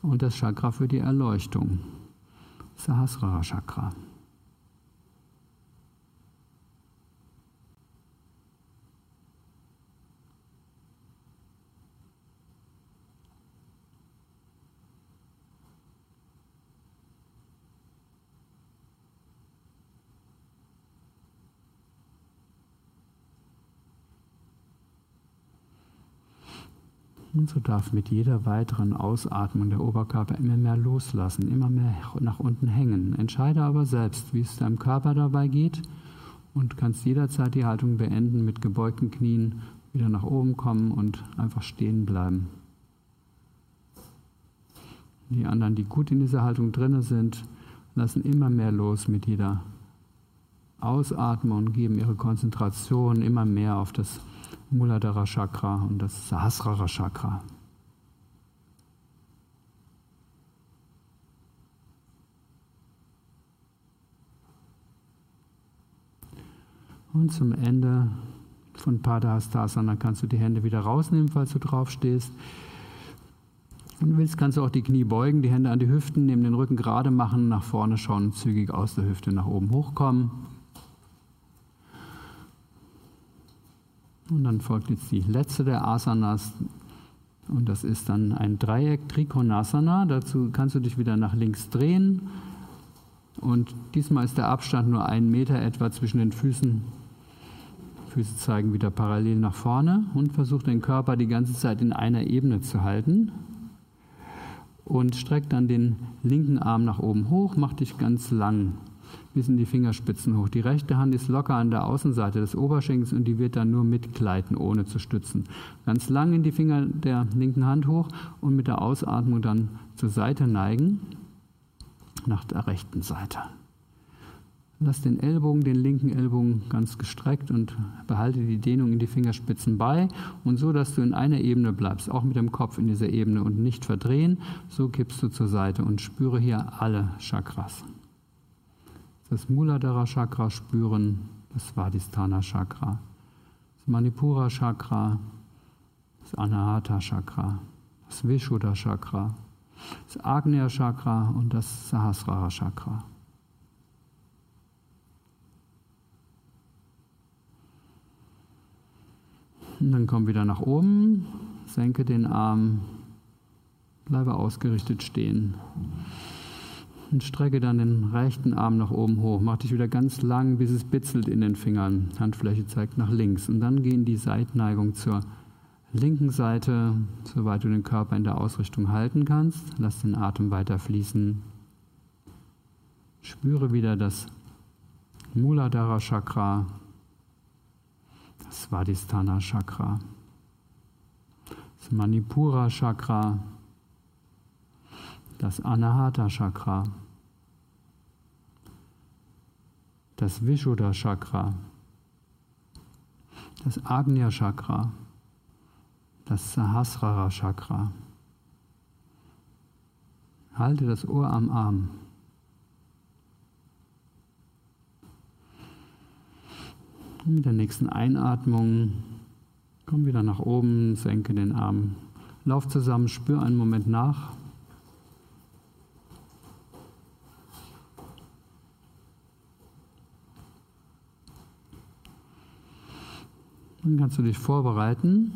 S2: und das Chakra für die Erleuchtung, Sahasrara Chakra. So darf mit jeder weiteren Ausatmung der Oberkörper immer mehr loslassen, immer mehr nach unten hängen. Entscheide aber selbst, wie es deinem Körper dabei geht und kannst jederzeit die Haltung beenden mit gebeugten Knien, wieder nach oben kommen und einfach stehen bleiben. Die anderen, die gut in dieser Haltung drinne sind, lassen immer mehr los mit jeder Ausatmung und geben ihre Konzentration immer mehr auf das Muladhara Chakra und das Sahasrara Chakra. Und zum Ende von Padahastasana kannst du die Hände wieder rausnehmen, falls du drauf stehst. Wenn du willst, kannst du auch die Knie beugen, die Hände an die Hüften, neben den Rücken gerade machen, nach vorne schauen, zügig aus der Hüfte nach oben hochkommen. Und dann folgt jetzt die letzte der Asanas. Und das ist dann ein Dreieck Trikonasana. Dazu kannst du dich wieder nach links drehen. Und diesmal ist der Abstand nur ein Meter etwa zwischen den Füßen. Füße zeigen wieder parallel nach vorne und versuch den Körper die ganze Zeit in einer Ebene zu halten. Und streck dann den linken Arm nach oben hoch, mach dich ganz lang bis in die Fingerspitzen hoch. Die rechte Hand ist locker an der Außenseite des Oberschenkels und die wird dann nur mitgleiten, ohne zu stützen. Ganz lang in die Finger der linken Hand hoch und mit der Ausatmung dann zur Seite neigen, nach der rechten Seite. Lass den Ellbogen, den linken Ellbogen ganz gestreckt und behalte die Dehnung in die Fingerspitzen bei und so, dass du in einer Ebene bleibst, auch mit dem Kopf in dieser Ebene und nicht verdrehen. So kippst du zur Seite und spüre hier alle Chakras das Muladhara Chakra spüren, das Svadhisthana Chakra, das Manipura Chakra, das Anahata Chakra, das Vishuddha Chakra, das Agnya Chakra und das Sahasrara Chakra. Und dann komm wieder nach oben, senke den Arm, bleibe ausgerichtet stehen und strecke dann den rechten Arm nach oben hoch. Mach dich wieder ganz lang, bis es bitzelt in den Fingern. Handfläche zeigt nach links. Und dann geh in die Seitneigung zur linken Seite, soweit du den Körper in der Ausrichtung halten kannst. Lass den Atem weiter fließen. Spüre wieder das Muladhara Chakra, das Svadhisthana Chakra, das Manipura Chakra, das Anahata Chakra, das Vishuddha Chakra, das Agnya Chakra, das Sahasrara Chakra. Halte das Ohr am Arm. Mit der nächsten Einatmung komm wieder nach oben, senke den Arm. Lauf zusammen, spür einen Moment nach. Dann kannst du dich vorbereiten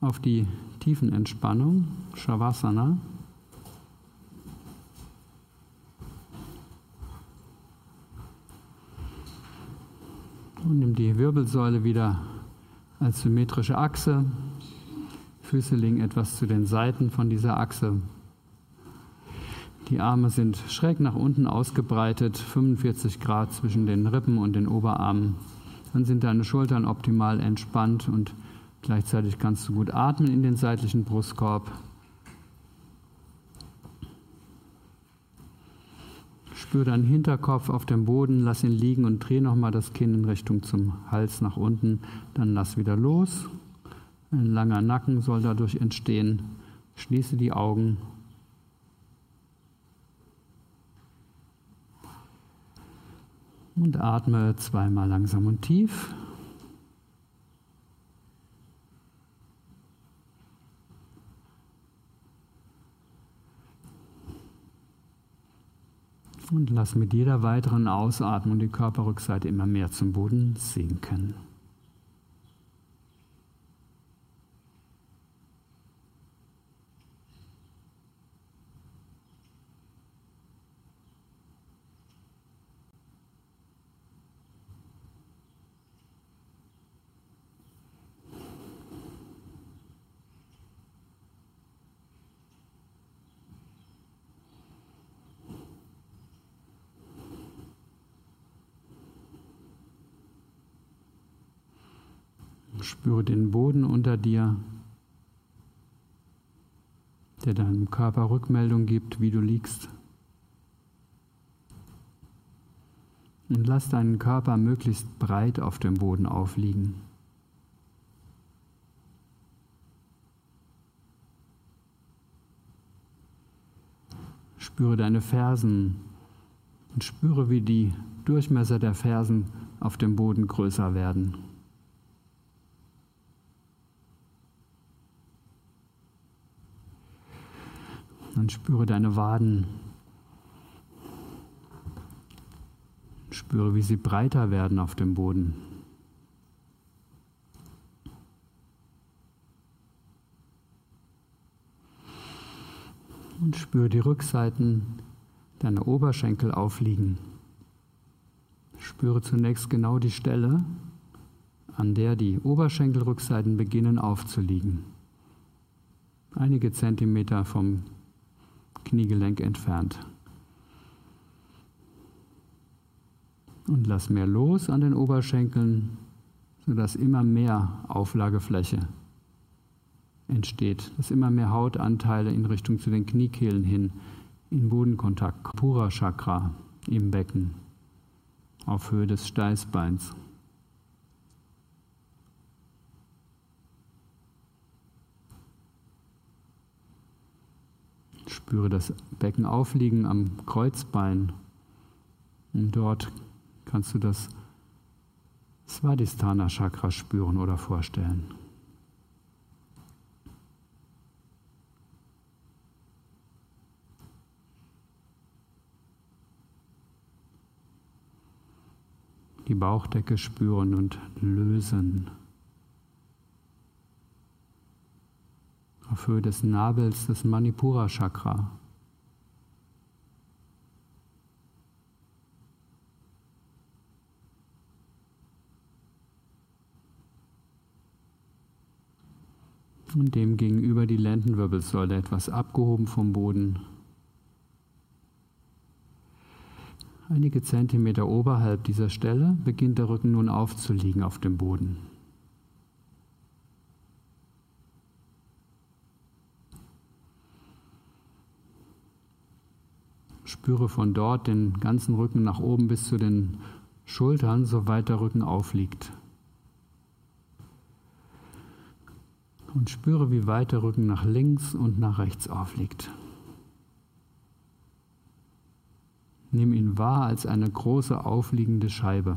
S2: auf die tiefen Entspannung, Shavasana. Und nimm die Wirbelsäule wieder als symmetrische Achse. Füße liegen etwas zu den Seiten von dieser Achse. Die Arme sind schräg nach unten ausgebreitet, 45 Grad zwischen den Rippen und den Oberarmen. Dann sind deine Schultern optimal entspannt und gleichzeitig kannst du gut atmen in den seitlichen Brustkorb. Spür deinen Hinterkopf auf dem Boden, lass ihn liegen und dreh nochmal das Kinn in Richtung zum Hals nach unten. Dann lass wieder los. Ein langer Nacken soll dadurch entstehen. Schließe die Augen Und atme zweimal langsam und tief. Und lass mit jeder weiteren Ausatmung die Körperrückseite immer mehr zum Boden sinken. Spüre den Boden unter dir, der deinem Körper Rückmeldung gibt, wie du liegst. Und lass deinen Körper möglichst breit auf dem Boden aufliegen. Spüre deine Fersen und spüre, wie die Durchmesser der Fersen auf dem Boden größer werden. Und spüre deine Waden. Spüre, wie sie breiter werden auf dem Boden. Und spüre die Rückseiten deiner Oberschenkel aufliegen. Spüre zunächst genau die Stelle, an der die Oberschenkelrückseiten beginnen aufzuliegen. Einige Zentimeter vom Kniegelenk entfernt. Und lass mehr los an den Oberschenkeln, sodass immer mehr Auflagefläche entsteht, dass immer mehr Hautanteile in Richtung zu den Kniekehlen hin in Bodenkontakt, Pura Chakra im Becken auf Höhe des Steißbeins. Spüre das Becken aufliegen am Kreuzbein. Und dort kannst du das Svadhisthana Chakra spüren oder vorstellen. Die Bauchdecke spüren und lösen. Auf Höhe des Nabels das Manipura Chakra. Und dem gegenüber die Lendenwirbelsäule etwas abgehoben vom Boden. Einige Zentimeter oberhalb dieser Stelle beginnt der Rücken nun aufzuliegen auf dem Boden. Spüre von dort den ganzen Rücken nach oben bis zu den Schultern, soweit der Rücken aufliegt. Und spüre, wie weit der Rücken nach links und nach rechts aufliegt. Nimm ihn wahr als eine große aufliegende Scheibe.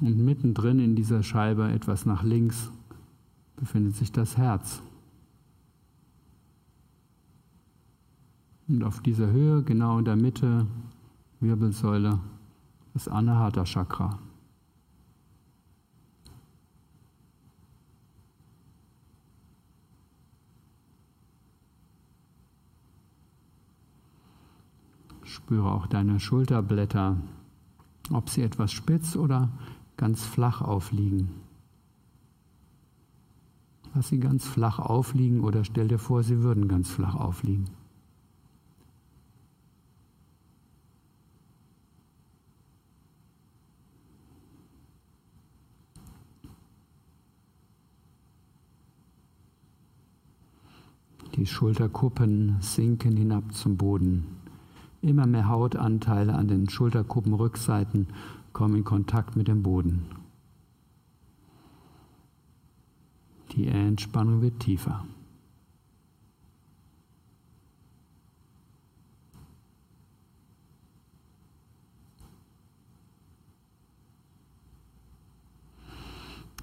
S2: Und mittendrin in dieser Scheibe, etwas nach links, befindet sich das Herz. Und auf dieser Höhe, genau in der Mitte, Wirbelsäule, das Anahata Chakra. Spüre auch deine Schulterblätter, ob sie etwas spitz oder ganz flach aufliegen. Lass sie ganz flach aufliegen oder stell dir vor, sie würden ganz flach aufliegen. Die Schulterkuppen sinken hinab zum Boden. Immer mehr Hautanteile an den Schulterkuppenrückseiten kommen in Kontakt mit dem Boden. Die Entspannung wird tiefer.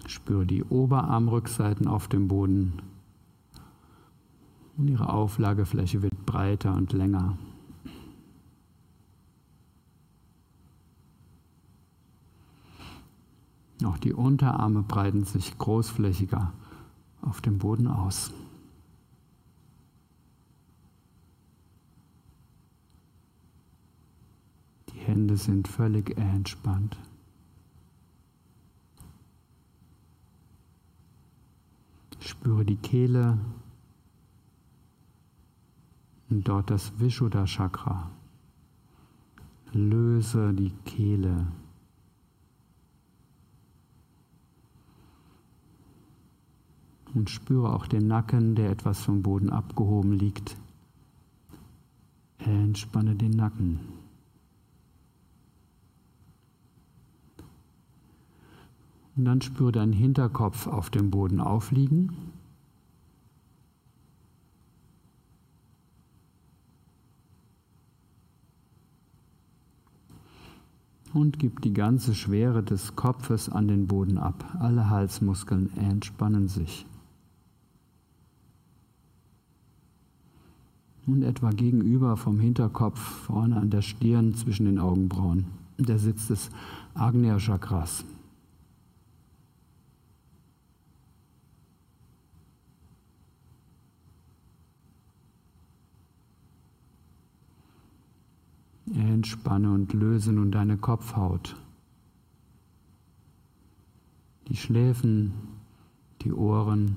S2: Spüre die Oberarmrückseiten auf dem Boden und ihre Auflagefläche wird breiter und länger. Auch die Unterarme breiten sich großflächiger auf dem Boden aus. Die Hände sind völlig entspannt. Spüre die Kehle und dort das Vishuddha Chakra. Löse die Kehle. Und spüre auch den Nacken, der etwas vom Boden abgehoben liegt. Entspanne den Nacken. Und dann spüre deinen Hinterkopf auf dem Boden aufliegen. und gib die ganze Schwere des Kopfes an den Boden ab. Alle Halsmuskeln entspannen sich. Und etwa gegenüber vom Hinterkopf, vorne an der Stirn zwischen den Augenbrauen, der Sitz des Agnya Chakras. Entspanne und löse nun deine Kopfhaut. Die Schläfen, die Ohren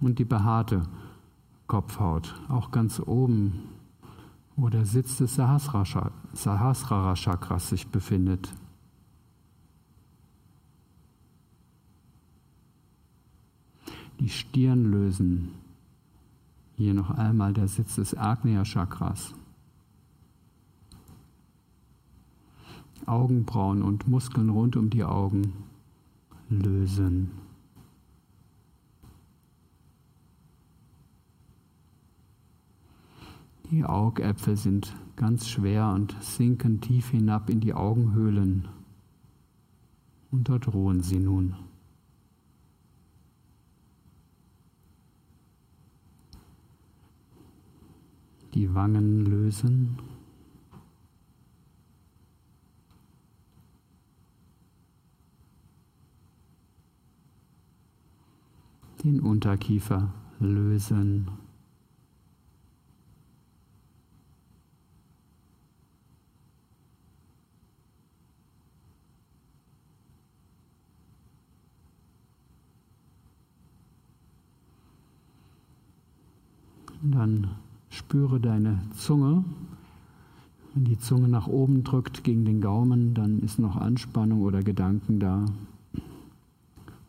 S2: und die behaarte Kopfhaut, auch ganz oben, wo der Sitz des Sahasrara Chakras sich befindet. Die Stirn lösen. Hier noch einmal der Sitz des Agnya Chakras. Augenbrauen und Muskeln rund um die Augen lösen. Die Augäpfel sind ganz schwer und sinken tief hinab in die Augenhöhlen. Und dort ruhen sie nun. Die Wangen lösen. den Unterkiefer lösen. Dann spüre deine Zunge. Wenn die Zunge nach oben drückt gegen den Gaumen, dann ist noch Anspannung oder Gedanken da.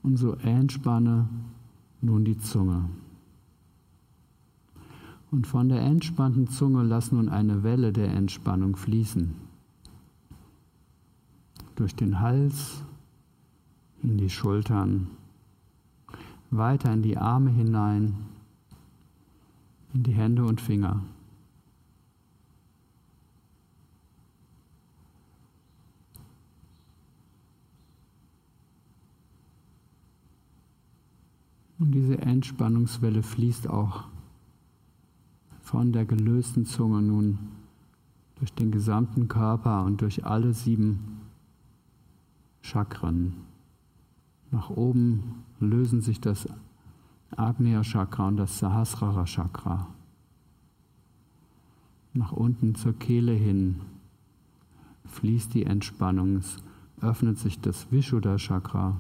S2: Und so entspanne nun die Zunge. Und von der entspannten Zunge lass nun eine Welle der Entspannung fließen. Durch den Hals, in die Schultern, weiter in die Arme hinein, in die Hände und Finger. Und diese Entspannungswelle fließt auch von der gelösten Zunge nun durch den gesamten Körper und durch alle sieben Chakren. Nach oben lösen sich das Agnya Chakra und das Sahasrara Chakra. Nach unten zur Kehle hin fließt die Entspannung, es öffnet sich das Vishuddha Chakra.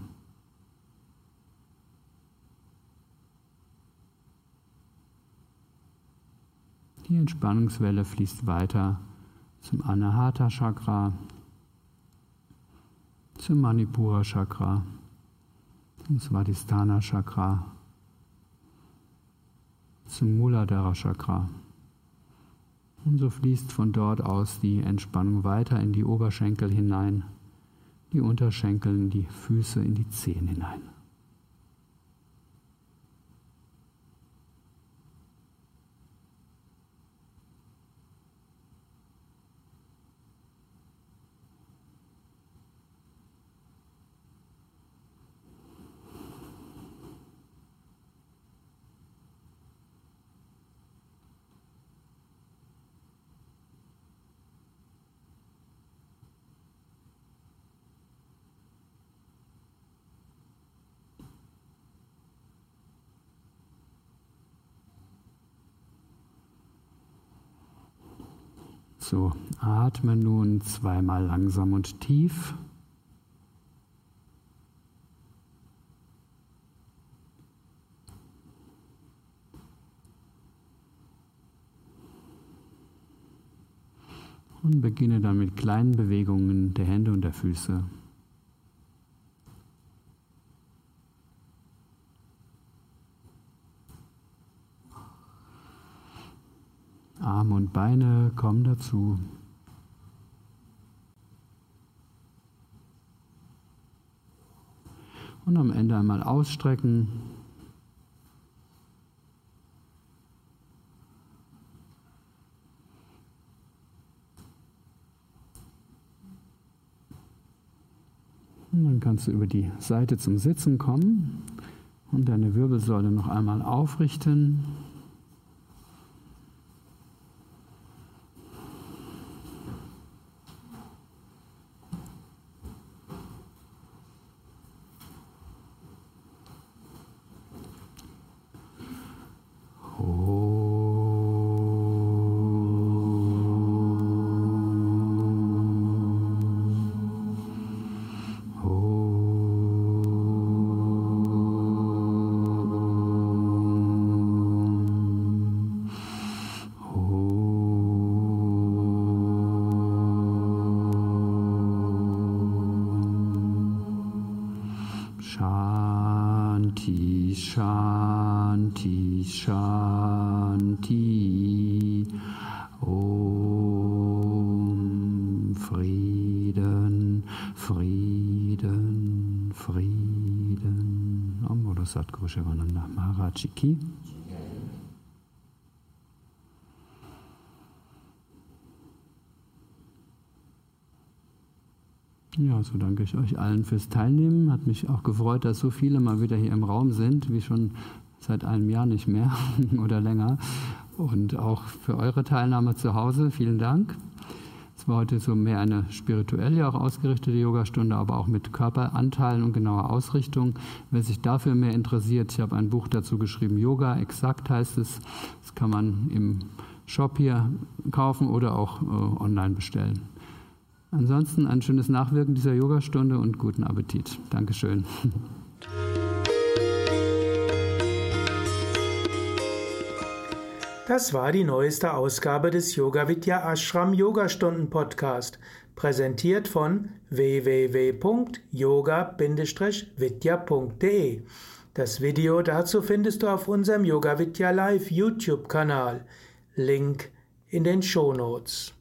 S2: Die Entspannungswelle fließt weiter zum Anahata Chakra, zum Manipura Chakra, zum Svadhisthana Chakra, zum Muladhara Chakra. Und so fließt von dort aus die Entspannung weiter in die Oberschenkel hinein, die Unterschenkel in die Füße, in die Zehen hinein. So, atme nun zweimal langsam und tief. Und beginne dann mit kleinen Bewegungen der Hände und der Füße. Arme und Beine kommen dazu. Und am Ende einmal ausstrecken. Und dann kannst du über die Seite zum Sitzen kommen und deine Wirbelsäule noch einmal aufrichten. Shivananda Maharaj Ki. Ja, so danke ich euch allen fürs Teilnehmen. Hat mich auch gefreut, dass so viele mal wieder hier im Raum sind, wie schon seit einem Jahr nicht mehr oder länger. Und auch für eure Teilnahme zu Hause. Vielen Dank. Es war heute so mehr eine spirituell ja auch ausgerichtete Yogastunde, aber auch mit Körperanteilen und genauer Ausrichtung. Wer sich dafür mehr interessiert, ich habe ein Buch dazu geschrieben, Yoga, exakt heißt es. Das kann man im Shop hier kaufen oder auch äh, online bestellen. Ansonsten ein schönes Nachwirken dieser Yogastunde und guten Appetit. Dankeschön.
S1: Das war die neueste Ausgabe des Yoga Vidya Ashram Yogastunden Podcast, präsentiert von www.yoga-vidya.de. Das Video dazu findest du auf unserem Yoga Vidya Live YouTube Kanal. Link in den Show Notes.